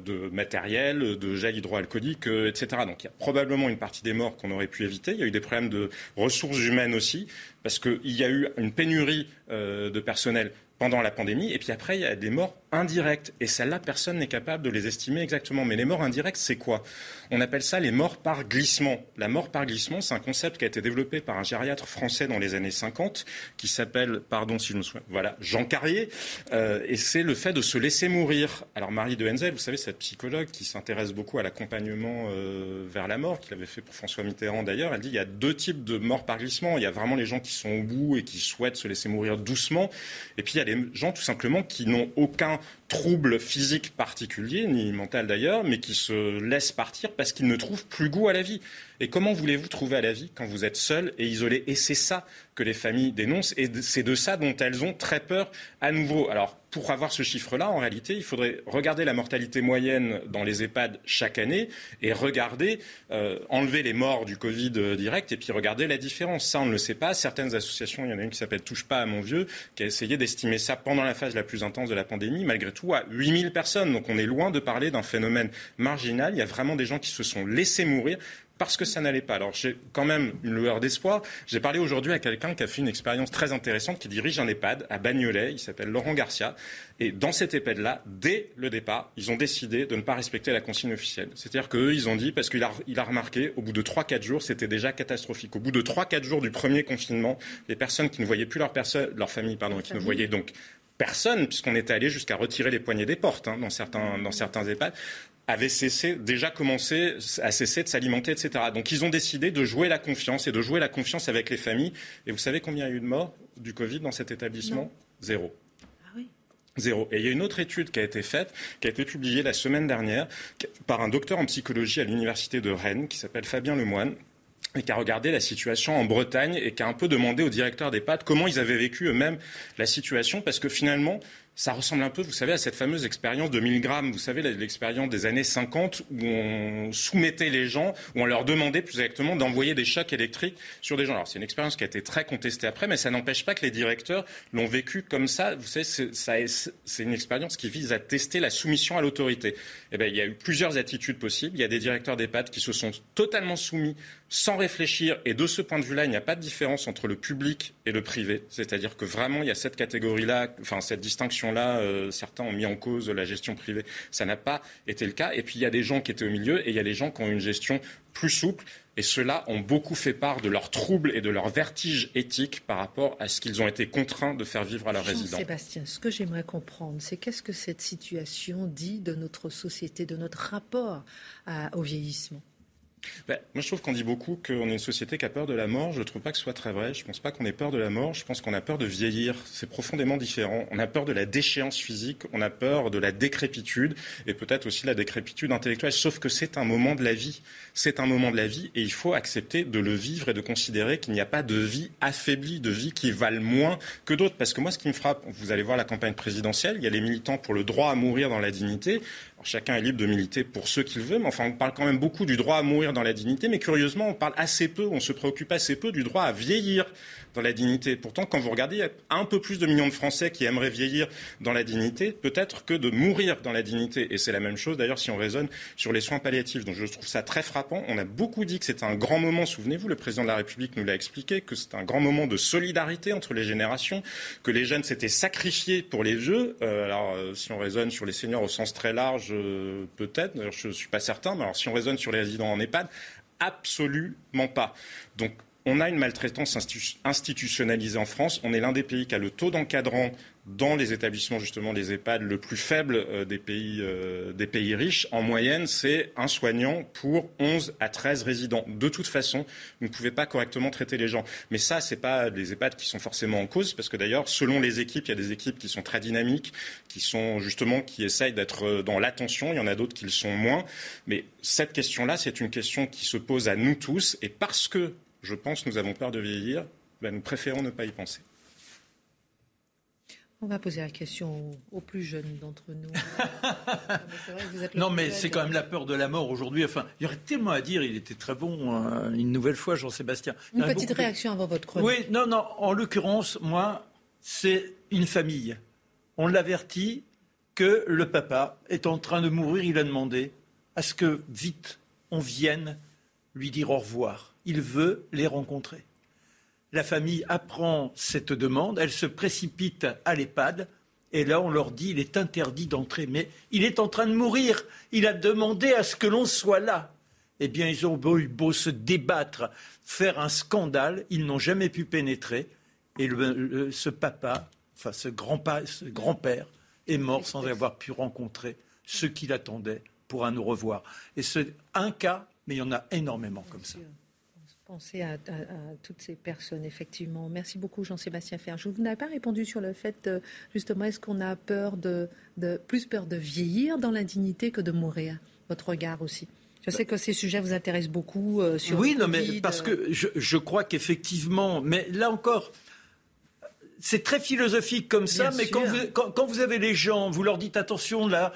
de matériel, de gel hydroalcoolique, euh, etc. Donc il y a probablement une partie des morts qu'on aurait pu éviter. Il y a eu des problèmes de ressources humaines aussi, parce qu'il y a eu une pénurie euh, de personnel pendant la pandémie. Et puis après, il y a des morts indirectes. Et celles-là, personne n'est capable de les estimer exactement. Mais les morts indirectes, c'est quoi? On appelle ça les morts par glissement. La mort par glissement, c'est un concept qui a été développé par un gériatre français dans les années 50, qui s'appelle, pardon si je me souviens, voilà, Jean Carrier. Euh, et c'est le fait de se laisser mourir. Alors Marie de Henzel, vous savez, cette psychologue qui s'intéresse beaucoup à l'accompagnement euh, vers la mort, qu'il avait fait pour François Mitterrand d'ailleurs, elle dit il y a deux types de morts par glissement. Il y a vraiment les gens qui sont au bout et qui souhaitent se laisser mourir doucement. Et puis il y a des gens tout simplement qui n'ont aucun trouble physique particulier, ni mental d'ailleurs, mais qui se laissent partir parce qu'ils ne trouvent plus goût à la vie. Et comment voulez-vous trouver à la vie quand vous êtes seul et isolé? Et c'est ça que les familles dénoncent et c'est de ça dont elles ont très peur à nouveau. Alors, pour avoir ce chiffre-là, en réalité, il faudrait regarder la mortalité moyenne dans les EHPAD chaque année et regarder, euh, enlever les morts du Covid euh, direct et puis regarder la différence. Ça, on ne le sait pas. Certaines associations, il y en a une qui s'appelle Touche pas à mon vieux, qui a essayé d'estimer ça pendant la phase la plus intense de la pandémie, malgré tout à 8000 personnes. Donc on est loin de parler d'un phénomène marginal. Il y a vraiment des gens qui se sont laissés mourir parce que ça n'allait pas. Alors j'ai quand même une lueur d'espoir. J'ai parlé aujourd'hui à quelqu'un qui a fait une expérience très intéressante, qui dirige un EHPAD à Bagnolet. Il s'appelle Laurent Garcia. Et dans cet EHPAD-là, dès le départ, ils ont décidé de ne pas respecter la consigne officielle. C'est-à-dire qu'eux, ils ont dit, parce qu'il a, il a remarqué, au bout de 3-4 jours, c'était déjà catastrophique. Au bout de 3-4 jours du premier confinement, les personnes qui ne voyaient plus leur, leur famille, pardon, qui ne voyaient donc personne, puisqu'on était allé jusqu'à retirer les poignées des portes hein, dans, certains, dans certains EHPAD, avait cessé, déjà commencé à cesser de s'alimenter, etc. Donc ils ont décidé de jouer la confiance et de jouer la confiance avec les familles. Et vous savez combien il y a eu de morts du Covid dans cet établissement? Zéro. Ah. Zéro. Et il y a une autre étude qui a été faite, qui a été publiée la semaine dernière par un docteur en psychologie à l'université de Rennes, qui s'appelle Fabien Lemoine, et qui a regardé la situation en Bretagne et qui a un peu demandé aux directeurs d'EHPAD comment ils avaient vécu eux-mêmes la situation, parce que finalement, ça ressemble un peu, vous savez, à cette fameuse expérience de 1000 grammes, vous savez, l'expérience des années 50 où on soumettait les gens, où on leur demandait plus exactement d'envoyer des chocs électriques sur des gens. Alors c'est une expérience qui a été très contestée après, mais ça n'empêche pas que les directeurs l'ont vécu comme ça. Vous savez, c'est une expérience qui vise à tester la soumission à l'autorité. Eh bien, il y a eu plusieurs attitudes possibles. Il y a des directeurs d'EHPAD qui se sont totalement soumis sans réfléchir. Et de ce point de vue-là, il n'y a pas de différence entre le public et le privé. C'est-à-dire que vraiment, il y a cette catégorie-là, enfin cette distinction-là. Euh, certains ont mis en cause la gestion privée. Ça n'a pas été le cas. Et puis, il y a des gens qui étaient au milieu et il y a des gens qui ont une gestion plus souple. Et ceux-là ont beaucoup fait part de leurs troubles et de leurs vertiges éthiques par rapport à ce qu'ils ont été contraints de faire vivre à leurs résidents.
Sébastien, ce que j'aimerais comprendre, c'est qu'est-ce que cette situation dit de notre société, de notre rapport au vieillissement?
Ben, moi, je trouve qu'on dit beaucoup qu'on est une société qui a peur de la mort. Je ne trouve pas que ce soit très vrai. Je ne pense pas qu'on ait peur de la mort. Je pense qu'on a peur de vieillir. C'est profondément différent. On a peur de la déchéance physique. On a peur de la décrépitude et peut-être aussi de la décrépitude intellectuelle. Sauf que c'est un moment de la vie. C'est un moment de la vie et il faut accepter de le vivre et de considérer qu'il n'y a pas de vie affaiblie, de vie qui valent moins que d'autres. Parce que moi, ce qui me frappe, vous allez voir la campagne présidentielle, il y a les militants pour le droit à mourir dans la dignité chacun est libre de militer pour ce qu'il veut, mais enfin, on parle quand même beaucoup du droit à mourir dans la dignité, mais curieusement, on parle assez peu, on se préoccupe assez peu du droit à vieillir dans la dignité. Pourtant, quand vous regardez, il y a un peu plus de millions de Français qui aimeraient vieillir dans la dignité, peut-être que de mourir dans la dignité. Et c'est la même chose, d'ailleurs, si on raisonne sur les soins palliatifs. Donc, je trouve ça très frappant. On a beaucoup dit que c'était un grand moment. Souvenez-vous, le président de la République nous l'a expliqué, que c'est un grand moment de solidarité entre les générations, que les jeunes s'étaient sacrifiés pour les jeux. Euh, alors, euh, si on raisonne sur les seniors au sens très large, peut-être. Je ne suis pas certain. Mais alors, si on raisonne sur les résidents en EHPAD, absolument pas. Donc, on a une maltraitance institutionnalisée en France. On est l'un des pays qui a le taux d'encadrant dans les établissements justement des EHPAD le plus faible euh, des, pays, euh, des pays riches. En moyenne, c'est un soignant pour 11 à 13 résidents. De toute façon, vous ne pouvez pas correctement traiter les gens. Mais ça, ce n'est pas les EHPAD qui sont forcément en cause, parce que d'ailleurs, selon les équipes, il y a des équipes qui sont très dynamiques, qui sont justement qui essayent d'être euh, dans l'attention. Il y en a d'autres qui le sont moins. Mais cette question-là, c'est une question qui se pose à nous tous, et parce que je pense, nous avons peur de vieillir, ben, nous préférons ne pas y penser.
On va poser la question aux, plus jeunes d'entre nous. <laughs>
non, mais c'est quand même la peur de la mort aujourd'hui. Enfin, il y aurait tellement à dire. Il était très bon hein, une nouvelle fois, Jean-Sébastien.
Une petite réaction avant votre chronique.
Oui, non, non. En l'occurrence, moi, c'est une famille. On l'avertit que le papa est en train de mourir. Il a demandé à ce que vite on vienne lui dire au revoir il veut les rencontrer. La famille apprend cette demande, elle se précipite à l'EHPAD, et là on leur dit il est interdit d'entrer, mais il est en train de mourir, il a demandé à ce que l'on soit là. Eh bien, ils ont beau, beau se débattre, faire un scandale, ils n'ont jamais pu pénétrer, et ce papa, enfin ce grand-père, ce grand est mort sans avoir pu rencontrer ceux qui l'attendaient pour un au revoir. Et c'est un cas, mais il y en a énormément comme ça.
Penser à, toutes ces personnes, effectivement. Merci beaucoup, Jean-Sébastien Ferge. Vous n'avez pas répondu sur le fait, euh, justement, est-ce qu'on a peur de, plus peur de vieillir dans l'indignité que de mourir? Votre regard aussi. Je sais que ces sujets vous intéressent beaucoup. Euh, sur
oui, non, mais parce que je, crois qu'effectivement, mais là encore, c'est très philosophique comme ça, mais quand vous, quand vous, avez les gens, vous leur dites attention là,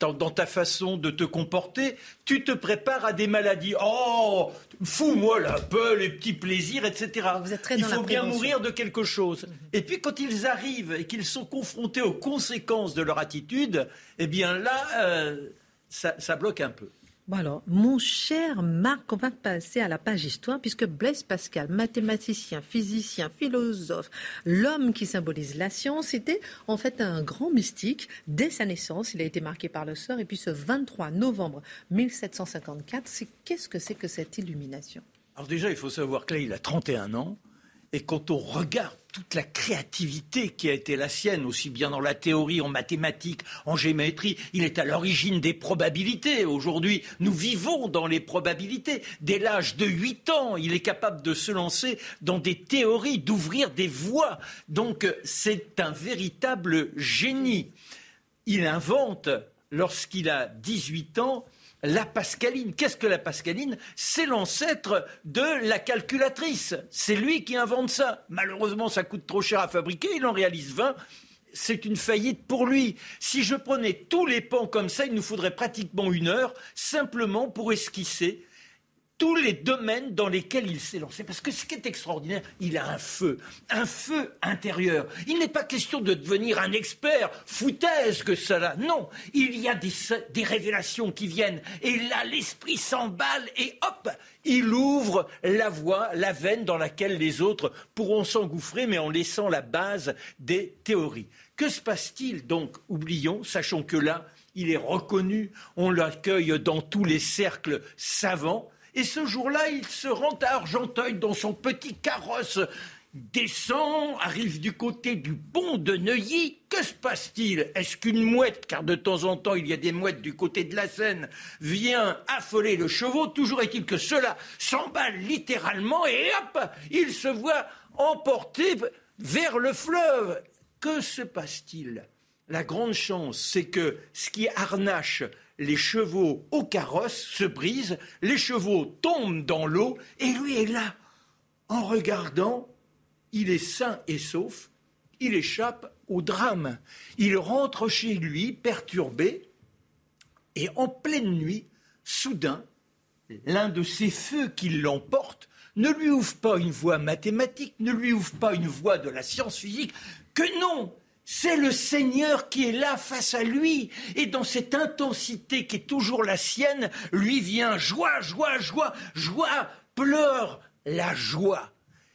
dans, ta façon de te comporter, tu te prépares à des maladies. Oh, fous-moi la peur, les petits plaisirs, etc.
Vous êtes très
Il faut bien mourir de quelque chose. Mhm. Et puis quand ils arrivent et qu'ils sont confrontés aux conséquences de leur attitude, eh bien là, euh, ça bloque un peu.
Alors, mon cher Marc, on va passer à la page histoire, puisque Blaise Pascal, mathématicien, physicien, philosophe, l'homme qui symbolise la science, était en fait un grand mystique. Dès sa naissance, il a été marqué par le sort. Et puis ce 23 novembre 1754, c'est qu'est-ce que c'est que cette illumination?
Alors déjà, il faut savoir que là, il a 31 ans. Et quand on regarde toute la créativité qui a été la sienne, aussi bien dans la théorie, en mathématiques, en géométrie, il est à l'origine des probabilités. Aujourd'hui, nous vivons dans les probabilités. Dès l'âge de 8 ans, il est capable de se lancer dans des théories, d'ouvrir des voies. Donc c'est un véritable génie. Il invente, lorsqu'il a 18 ans, la pascaline. Qu'est-ce que la pascaline? C'est l'ancêtre de la calculatrice. C'est lui qui invente ça. Malheureusement, ça coûte trop cher à fabriquer. Il en réalise 20. c'est une faillite pour lui. Si je prenais tous les pans comme ça, il nous faudrait pratiquement une heure simplement pour esquisser tous les domaines dans lesquels il s'est lancé. Parce que ce qui est extraordinaire, il a un feu, un feu intérieur. Il n'est pas question de devenir un expert, foutaise que cela. Non, il y a des, révélations qui viennent. Et là, l'esprit s'emballe et hop, il ouvre la voie, la veine dans laquelle les autres pourront s'engouffrer, mais en laissant la base des théories. Que se passe-t-il donc? Oublions, sachons que là, il est reconnu, on l'accueille dans tous les cercles savants. Et ce jour-là, il se rend à Argenteuil dans son petit carrosse, descend, arrive du côté du pont de Neuilly. Que se passe-t-il? Est-ce qu'une mouette, car de temps en temps il y a des mouettes du côté de la Seine, vient affoler le chevaux Toujours est-il que cela s'emballe littéralement et hop, il se voit emporté vers le fleuve. Que se passe-t-il? La grande chance, c'est que ce qui harnache les chevaux au carrosse se brisent, les chevaux tombent dans l'eau, et lui est là. En regardant, il est sain et sauf, il échappe au drame. Il rentre chez lui, perturbé, et en pleine nuit, soudain, l'un de ces feux qui l'emporte ne lui ouvre pas une voie mathématique, ne lui ouvre pas une voie de la science physique, que non, c'est le Seigneur qui est là face à lui. Et dans cette intensité qui est toujours la sienne, lui vient joie, joie, joie, joie, pleure la joie.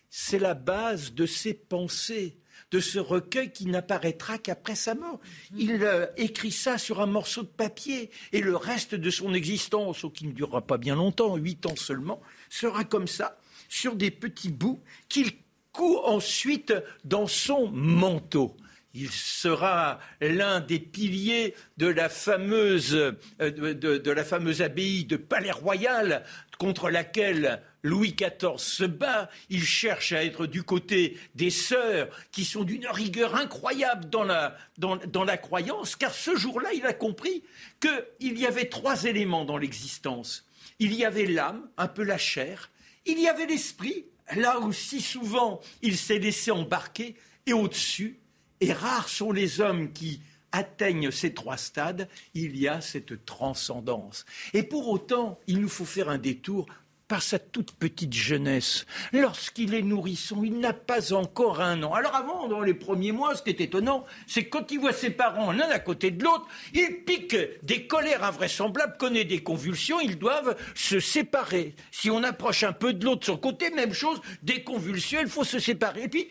C'est la base de ses pensées de ce recueil qui n'apparaîtra qu'après sa mort. Il euh, écrit ça sur un morceau de papier et le reste de son existence, qui ne durera pas bien longtemps, huit ans seulement, sera comme ça, sur des petits bouts qu'il coud ensuite dans son manteau. Il sera l'un des piliers de la fameuse, euh, de, la fameuse abbaye de Palais Royal contre laquelle Louis XIV se bat. Il cherche à être du côté des sœurs qui sont d'une rigueur incroyable dans la, dans la croyance, car ce jour-là, il a compris qu'il y avait trois éléments dans l'existence. Il y avait l'âme, un peu la chair, il y avait l'esprit, là où si souvent il s'est laissé embarquer, et au-dessus, et rares sont les hommes qui atteignent ces trois stades, il y a cette transcendance. Et pour autant, il nous faut faire un détour par sa toute petite jeunesse. Lorsqu'il est nourrisson, il n'a pas encore un an. Alors avant, dans les premiers mois, ce qui est étonnant, c'est quand il voit ses parents l'un à côté de l'autre, il pique des colères invraisemblables, connaît des convulsions, ils doivent se séparer. Si on approche un peu de l'autre le côté, même chose, des convulsions, il faut se séparer. Et puis,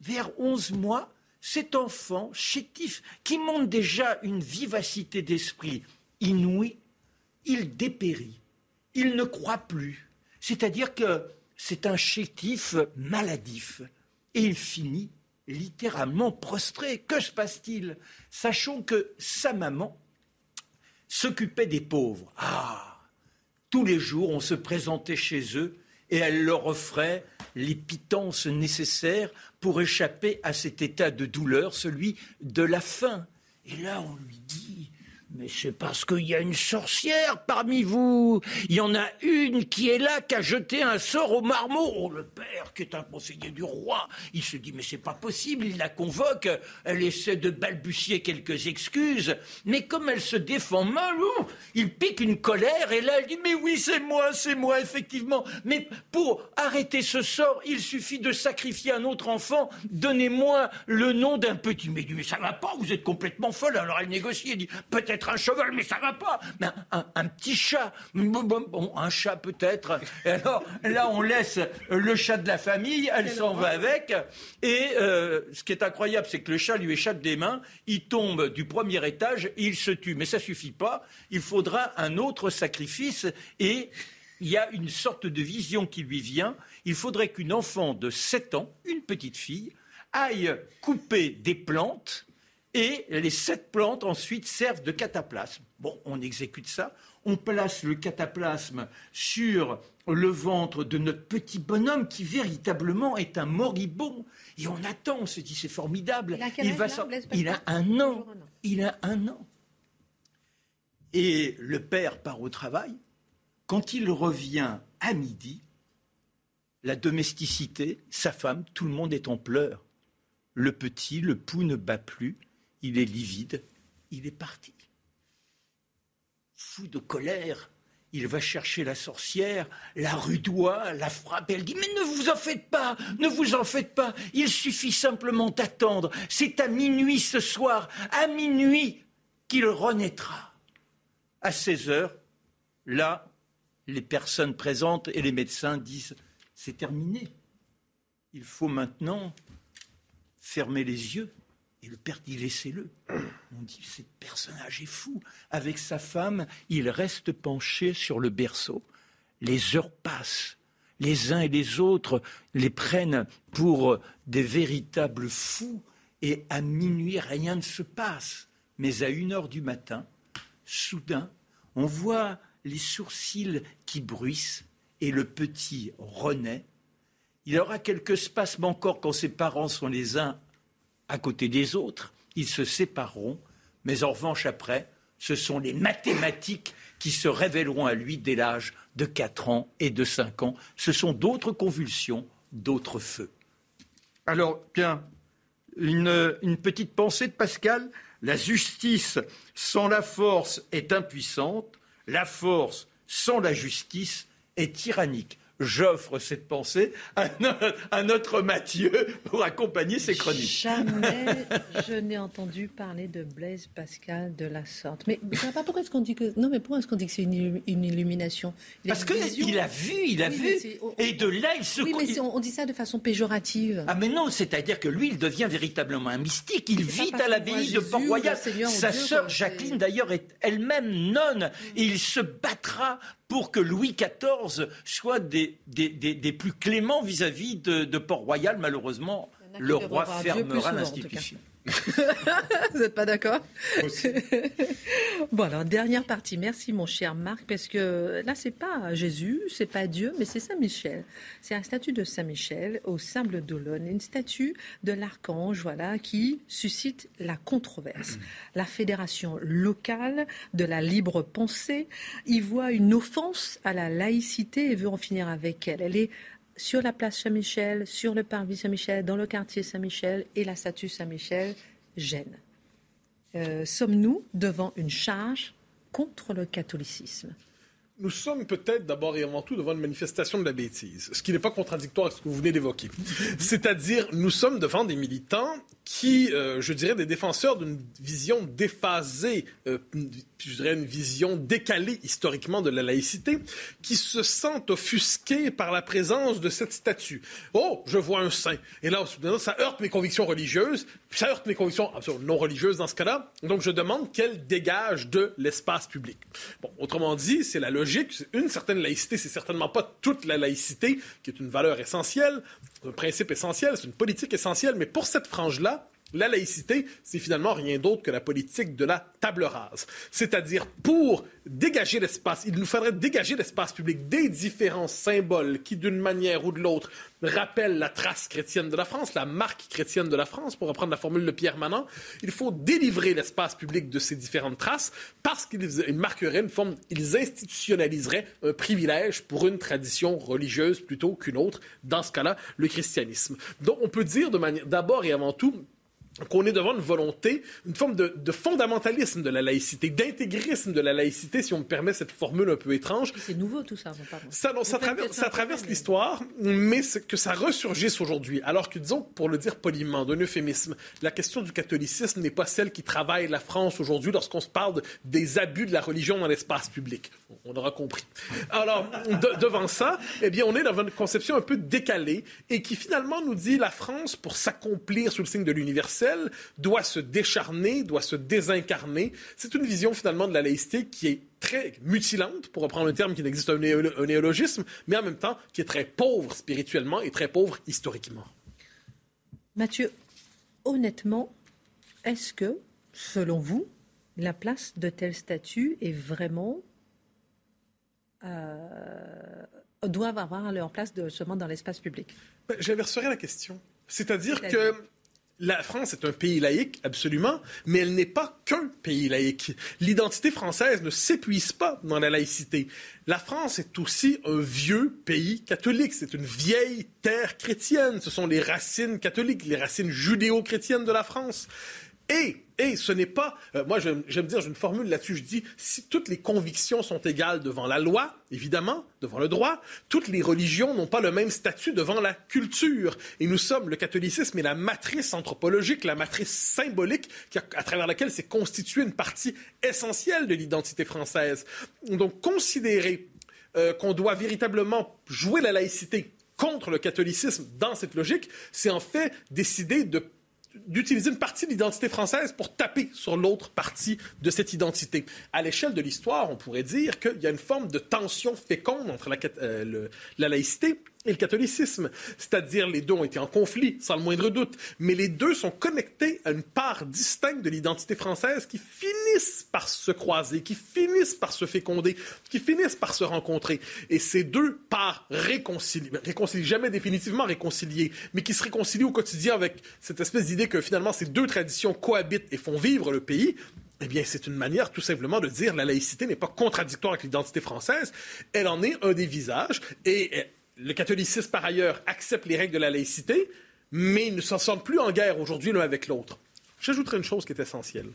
vers 11 mois, cet enfant chétif, qui montre déjà une vivacité d'esprit inouïe, il dépérit. Il ne croit plus. C'est-à-dire que c'est un chétif maladif. Et il finit littéralement prostré. Que se passe-t-il? Sachons que sa maman s'occupait des pauvres. Ah Tous les jours, on se présentait chez eux et elle leur offrait les pitances nécessaires pour échapper à cet état de douleur, celui de la faim. Et là, on lui dit, mais c'est parce qu'il y a une sorcière parmi vous. Il y en a une qui est là, qui a jeté un sort au marmot. Oh, le père, qui est un conseiller du roi, il se dit, mais c'est pas possible. Il la convoque. Elle essaie de balbutier quelques excuses. Mais comme elle se défend mal, il pique une colère. Et là, elle dit, mais oui, c'est moi, c'est moi, effectivement. Mais pour arrêter ce sort, il suffit de sacrifier un autre enfant. Donnez-moi le nom d'un petit. Mais, mais ça va pas, vous êtes complètement folle. Alors elle négocie. Elle dit, peut-être un cheval, mais ça va pas. Mais un, petit chat, bon, un chat peut-être. Et alors là, on laisse le chat de la famille, elle s'en va avec. Et euh, ce qui est incroyable, c'est que le chat lui échappe des mains, il tombe du premier étage et il se tue. Mais ça suffit pas. Il faudra un autre sacrifice et il y a une sorte de vision qui lui vient. Il faudrait qu'une enfant de 7 ans, une petite fille, aille couper des plantes et les sept plantes ensuite servent de cataplasme. Bon, on exécute ça, on place le cataplasme sur le ventre de notre petit bonhomme qui véritablement est un moribond. Et on attend, on se dit c'est formidable.
Il,
va il a un an. Il a un an. Et le père part au travail. Quand il revient à midi, la domesticité, sa femme, tout le monde est en pleurs. Le petit, le pouls ne bat plus, il est livide, il est parti. Fou de colère, il va chercher la sorcière, la rudoie, la frappe, elle dit Mais ne vous en faites pas, ne vous en faites pas, il suffit simplement d'attendre. C'est à minuit ce soir, à minuit, qu'il renaîtra. À 16 heures, là, les personnes présentes et les médecins disent C'est terminé. Il faut maintenant fermer les yeux. Et le père dit laissez-le. On dit ce personnage est fou. Avec sa femme, il reste penché sur le berceau. Les heures passent. Les uns et les autres les prennent pour des véritables fous. Et à minuit, rien ne se passe. Mais à une heure du matin, soudain, on voit les sourcils qui bruissent et le petit renaît. Il aura quelques spasmes encore quand ses parents sont les uns à côté des autres. Ils se sépareront, mais en revanche, après, ce sont les mathématiques qui se révéleront à lui dès l'âge de 4 ans et de 5 ans. Ce sont d'autres convulsions, d'autres feux. Alors, une, une, petite pensée de Pascal. La justice sans la force est impuissante, la force sans la justice est tyrannique j'offre cette pensée à notre, Mathieu pour accompagner ses chroniques.
Jamais <laughs> je n'ai entendu parler de Blaise Pascal de la sorte. Mais pas pourquoi est-ce qu'on dit que non mais pourquoi est-ce qu'on dit que c'est une, illumination?
Parce qu'il a vu, il a vu, et de là il se.
Oui, mais on, dit ça de façon péjorative.
Ah mais non, c'est-à-dire que lui, il devient véritablement un mystique. Il vit à l'abbaye de Port-Royal. Sa sœur Jacqueline, d'ailleurs, est elle-même nonne. Et il se battra pour que Louis XIV soit des, des, plus cléments vis-à-vis de, Port-Royal. Malheureusement, le roi fermera l'institution. <laughs>
Vous n'êtes pas d'accord <laughs> Bon alors dernière partie. Merci mon cher Marc parce que là c'est pas Jésus, c'est pas Dieu, mais c'est Saint Michel. C'est un statut de Saint Michel au Sable d'Olonne, une statue de l'archange, voilà, qui suscite la controverse. La fédération locale de la libre pensée y voit une offense à la laïcité et veut en finir avec elle. Elle est sur la place Saint-Michel, sur le parvis Saint-Michel, dans le quartier Saint-Michel et la statue Saint-Michel gêne. Euh, sommes-nous devant une charge contre le catholicisme?
Nous sommes peut-être d'abord et avant tout devant une manifestation de la bêtise, ce qui n'est pas contradictoire avec ce que vous venez d'évoquer. <laughs> C'est-à-dire, nous sommes devant des militants qui, euh, je dirais, des défenseurs d'une vision déphasée, euh, je dirais une vision décalée historiquement de la laïcité, qui se sentent offusqués par la présence de cette statue. Oh, je vois un saint. Et là, ça heurte mes convictions religieuses, ça heurte mes convictions non religieuses dans ce cas-là. Donc, je demande qu'elle dégage de l'espace public. Bon, autrement dit, c'est la logique. Une certaine laïcité, c'est certainement pas toute la laïcité, qui est une valeur essentielle, un principe essentiel, c'est une politique essentielle, mais pour cette frange-là, la laïcité, c'est finalement rien d'autre que la politique de la table rase. C'est-à-dire, pour dégager l'espace, il nous faudrait dégager l'espace public des différents symboles qui, d'une manière ou de l'autre, rappellent la trace chrétienne de la France, la marque chrétienne de la France, pour reprendre la formule de Pierre Manant. Il faut délivrer l'espace public de ces différentes traces parce qu'ils marqueraient une forme, ils institutionnaliseraient un privilège pour une tradition religieuse plutôt qu'une autre, dans ce cas-là, le christianisme. Donc, on peut dire d'abord et avant tout, qu'on est devant une volonté, une forme de, fondamentalisme de la laïcité, d'intégrisme de la laïcité, si on me permet cette formule un peu étrange.
C'est nouveau tout ça,
Ça, ça, traverse, ça traverse l'histoire, mais que ça ressurgisse aujourd'hui. Alors que, disons, pour le dire poliment, d'un euphémisme, la question du catholicisme n'est pas celle qui travaille la France aujourd'hui lorsqu'on se parle des abus de la religion dans l'espace public. On aura compris. Alors, devant ça, eh bien, on est dans une conception un peu décalée et qui finalement nous dit la France, pour s'accomplir sous le signe de doit se décharner, doit se désincarner. C'est une vision finalement de la laïcité qui est très mutilante, pour reprendre un terme qui n'existe un, un néologisme, mais en même temps qui est très pauvre spirituellement et très pauvre historiquement.
Mathieu, honnêtement, est-ce que, selon vous, la place de tel statut est vraiment euh, doivent avoir leur place de, seulement dans l'espace public?
Ben, J'inverserai la question. C'est-à-dire? que la France est un pays laïque, absolument, mais elle n'est pas qu'un pays laïque. L'identité française ne s'épuise pas dans la laïcité. La France est aussi un vieux pays catholique. C'est une vieille terre chrétienne. Ce sont les racines catholiques, les racines judéo-chrétiennes de la France. Et, ce n'est pas, euh, moi j'aime dire, j'ai une formule là-dessus, je dis, si toutes les convictions sont égales devant la loi, évidemment, devant le droit, toutes les religions n'ont pas le même statut devant la culture. Et nous sommes, le catholicisme est la matrice anthropologique, la matrice symbolique à travers laquelle s'est constituée une partie essentielle de l'identité française. Donc considérer euh, qu'on doit véritablement jouer la laïcité contre le catholicisme dans cette logique, c'est en fait décider de d'utiliser une partie de l'identité française pour taper sur l'autre partie de cette identité. À l'échelle de l'histoire, on pourrait dire qu'il y a une forme de tension féconde entre la, euh, la laïcité et le catholicisme. C'est-à-dire, les deux ont été en conflit, sans le moindre doute, mais les deux sont connectés à une part distincte de l'identité française qui finissent par se croiser, qui finissent par se féconder, qui finissent par se rencontrer. Et ces deux parts réconciliées, réconciliées jamais définitivement réconciliées, mais qui se réconcilient au quotidien avec cette espèce d'idée que finalement ces deux traditions cohabitent et font vivre le pays, eh bien, c'est une manière tout simplement de dire la laïcité n'est pas contradictoire avec l'identité française, elle en est un des visages, et le catholicisme, par ailleurs, accepte les règles de la laïcité, mais ils ne s'en sentent plus en guerre aujourd'hui l'un avec l'autre. J'ajouterai une chose qui est essentielle.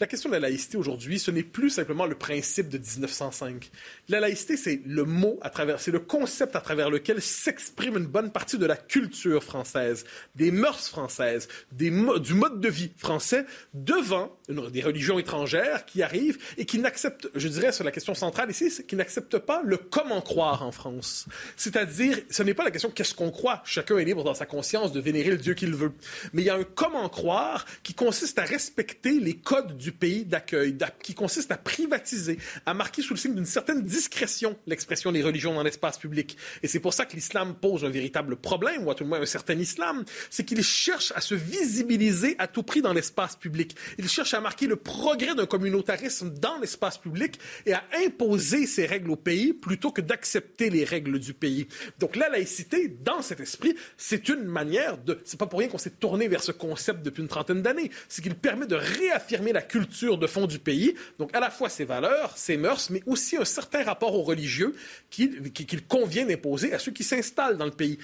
La question de la laïcité aujourd'hui, ce n'est plus simplement le principe de 1905. La laïcité, c'est le mot à travers, c'est le concept à travers lequel s'exprime une bonne partie de la culture française, des mœurs françaises, du mode de vie français devant des religions étrangères qui arrivent et qui n'acceptent, je dirais sur la question centrale ici, qui n'acceptent pas le comment croire en France. C'est-à-dire, ce n'est pas la question qu'est-ce qu'on croit. Chacun est libre dans sa conscience de vénérer le Dieu qu'il veut. Mais il y a un comment croire qui consiste à respecter les codes du pays d'accueil, qui consiste à privatiser, à marquer sous le signe d'une certaine discrétion l'expression des religions dans l'espace public. Et c'est pour ça que l'islam pose un véritable problème, ou à tout le moins un certain islam, c'est qu'il cherche à se visibiliser à tout prix dans l'espace public. Il cherche à marquer le progrès d'un communautarisme dans l'espace public et à imposer ses règles au pays plutôt que d'accepter les règles du pays. Donc la laïcité, dans cet esprit, c'est une manière de... C'est pas pour rien qu'on s'est tourné vers ce concept depuis une trentaine d'années. C'est qu'il permet de réaffirmer la culture de fond du pays. Donc, à la fois ses valeurs, ses mœurs, mais aussi un certain rapport aux religieux qu'il convient d'imposer à ceux qui s'installent dans le pays.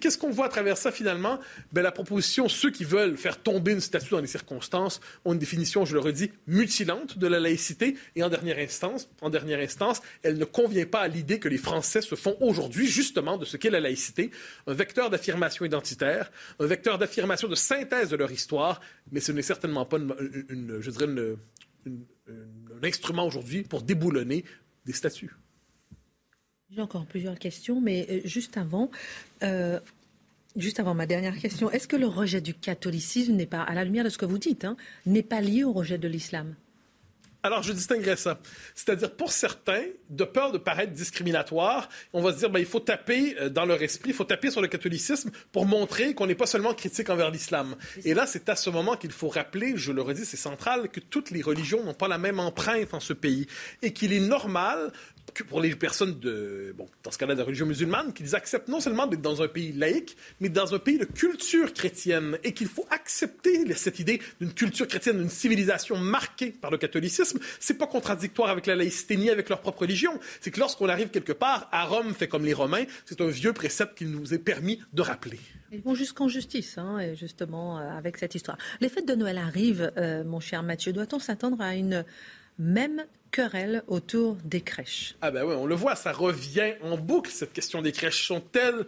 Qu'est-ce qu'on voit à travers ça finalement? Ben, La proposition, ceux qui veulent faire tomber une statue dans les circonstances ont une définition, je le redis, mutilante de la laïcité. Et en dernière instance, en dernière instance, elle ne convient pas à l'idée que les Français se font aujourd'hui justement de ce qu'est la laïcité, un vecteur d'affirmation identitaire, un vecteur d'affirmation de synthèse de leur histoire, mais ce n'est certainement pas une, je dirais un instrument aujourd'hui pour déboulonner des statues.
J'ai encore plusieurs questions, mais euh, juste avant, euh, juste avant ma dernière question, est-ce que le rejet du catholicisme n'est pas, à la lumière de ce que vous dites, hein, n'est pas lié au rejet de l'islam?
Alors, je distinguerais ça. C'est-à-dire, pour certains, de peur de paraître discriminatoire, on va se dire, ben, il faut taper euh, dans leur esprit, il faut taper sur le catholicisme pour montrer qu'on n'est pas seulement critique envers l'islam. Et là, c'est à ce moment qu'il faut rappeler, je le redis, c'est central, que toutes les religions n'ont pas la même empreinte en ce pays et qu'il est normal que pour les personnes de, bon, dans ce cas-là, de la religion musulmane, qu'ils acceptent non seulement d'être dans un pays laïque, mais dans un pays de culture chrétienne, et qu'il faut accepter cette idée d'une culture chrétienne, d'une civilisation marquée par le catholicisme. C'est pas contradictoire avec la laïcité ni avec leur propre religion. C'est que lorsqu'on arrive quelque part, à Rome fait comme les Romains, c'est un vieux précepte qu'il nous est permis de rappeler.
Ils vont jusqu'en justice, hein, justement, euh, avec cette histoire. Les fêtes de Noël arrivent, euh, mon cher Mathieu. Doit-on s'attendre à une même querelle autour des crèches.
Ah ben oui, on le voit, ça revient en boucle, cette question des crèches. Sont-elles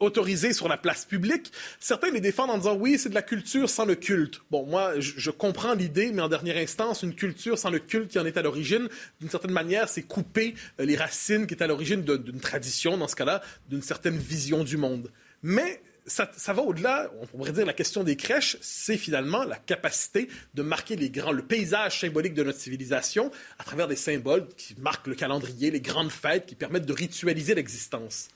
autorisées sur la place publique? Certains les défendent en disant oui, c'est de la culture sans le culte. Bon, moi, je, comprends l'idée, mais en dernière instance, une culture sans le culte qui en est à l'origine, d'une certaine manière, c'est couper euh, les racines qui est à l'origine d'une tradition, dans ce cas-là, d'une certaine vision du monde. Mais ça, va au-delà, on pourrait dire la question des crèches, c'est finalement la capacité de marquer les grands, le paysage symbolique de notre civilisation à travers des symboles qui marquent le calendrier, les grandes fêtes, qui permettent de ritualiser l'existence.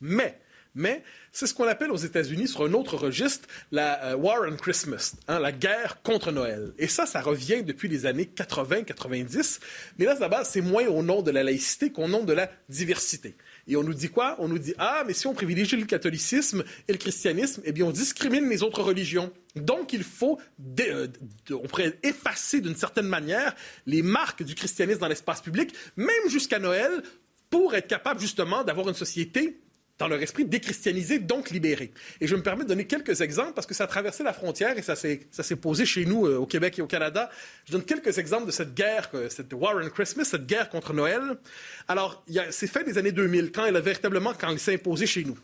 Mais, mais, c'est ce qu'on appelle aux États-Unis, sur un autre registre, la euh, War on Christmas, hein, la guerre contre Noël. Et ça, ça revient depuis les années 80-90. Mais là, d'abord, c'est moins au nom de la laïcité qu'au nom de la diversité. Et on nous dit quoi? On nous dit ah, mais si on privilégie le catholicisme et le christianisme, eh bien on discrimine les autres religions. Donc il faut, euh, on pourrait effacer d'une certaine manière les marques du christianisme dans l'espace public, même jusqu'à Noël, pour être capable justement d'avoir une société dans leur esprit déchristianisé, donc libéré. Et je me permets de donner quelques exemples parce que ça a traversé la frontière et ça s'est, posé chez nous euh, au Québec et au Canada. Je donne quelques exemples de cette guerre, euh, cette War on Christmas, cette guerre contre Noël. Alors, c'est fait des années 2000, quand elle a véritablement, quand elle s'est imposée chez nous.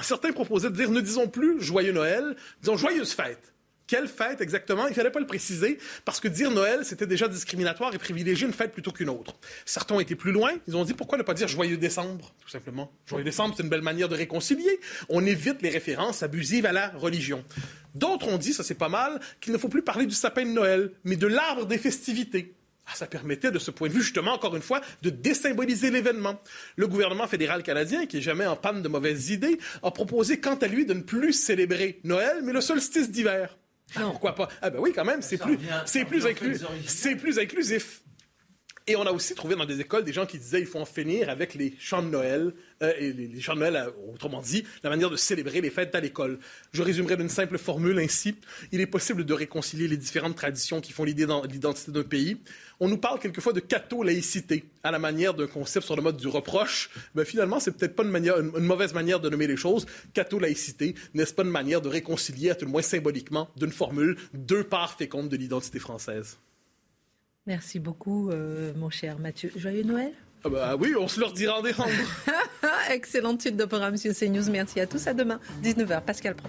Certains proposaient de dire, ne disons plus joyeux Noël, disons joyeuse fête. Quelle fête exactement? Il ne fallait pas le préciser parce que dire Noël, c'était déjà discriminatoire et privilégier une fête plutôt qu'une autre. Certains ont été plus loin. Ils ont dit pourquoi ne pas dire Joyeux décembre, tout simplement? Joyeux décembre, c'est une belle manière de réconcilier. On évite les références abusives à la religion. D'autres ont dit, ça c'est pas mal, qu'il ne faut plus parler du sapin de Noël, mais de l'arbre des festivités. Ah, ça permettait, de ce point de vue, justement, encore une fois, de désymboliser l'événement. Le gouvernement fédéral canadien, qui est jamais en panne de mauvaises idées, a proposé, quant à lui, de ne plus célébrer Noël, mais le solstice d'hiver. Non. Pourquoi pas? Ah ben oui, quand même, c'est plus, c'est plus, c'est plus inclusif. Et on a aussi trouvé dans des écoles des gens qui disaient qu'il faut en finir avec les chants de Noël, euh, et les, chants de Noël, euh, autrement dit, la manière de célébrer les fêtes à l'école. Je résumerai d'une simple formule ainsi. Il est possible de réconcilier les différentes traditions qui font l'identité d'un pays. On nous parle quelquefois de catho-laïcité, à la manière d'un concept sur le mode du reproche. Mais finalement, c'est peut-être pas une, mauvaise manière de nommer les choses. Catho-laïcité, n'est-ce pas une manière de réconcilier, à tout le moins symboliquement, d'une formule, deux parts fécondes de l'identité française?
Merci beaucoup, euh, mon cher Mathieu. Joyeux Noël.
Ah bah oui, on se leur dira en décembre. <laughs>
Excellente suite de programme sur CNews. Merci à tous. À demain, 19h. Pascal Pro.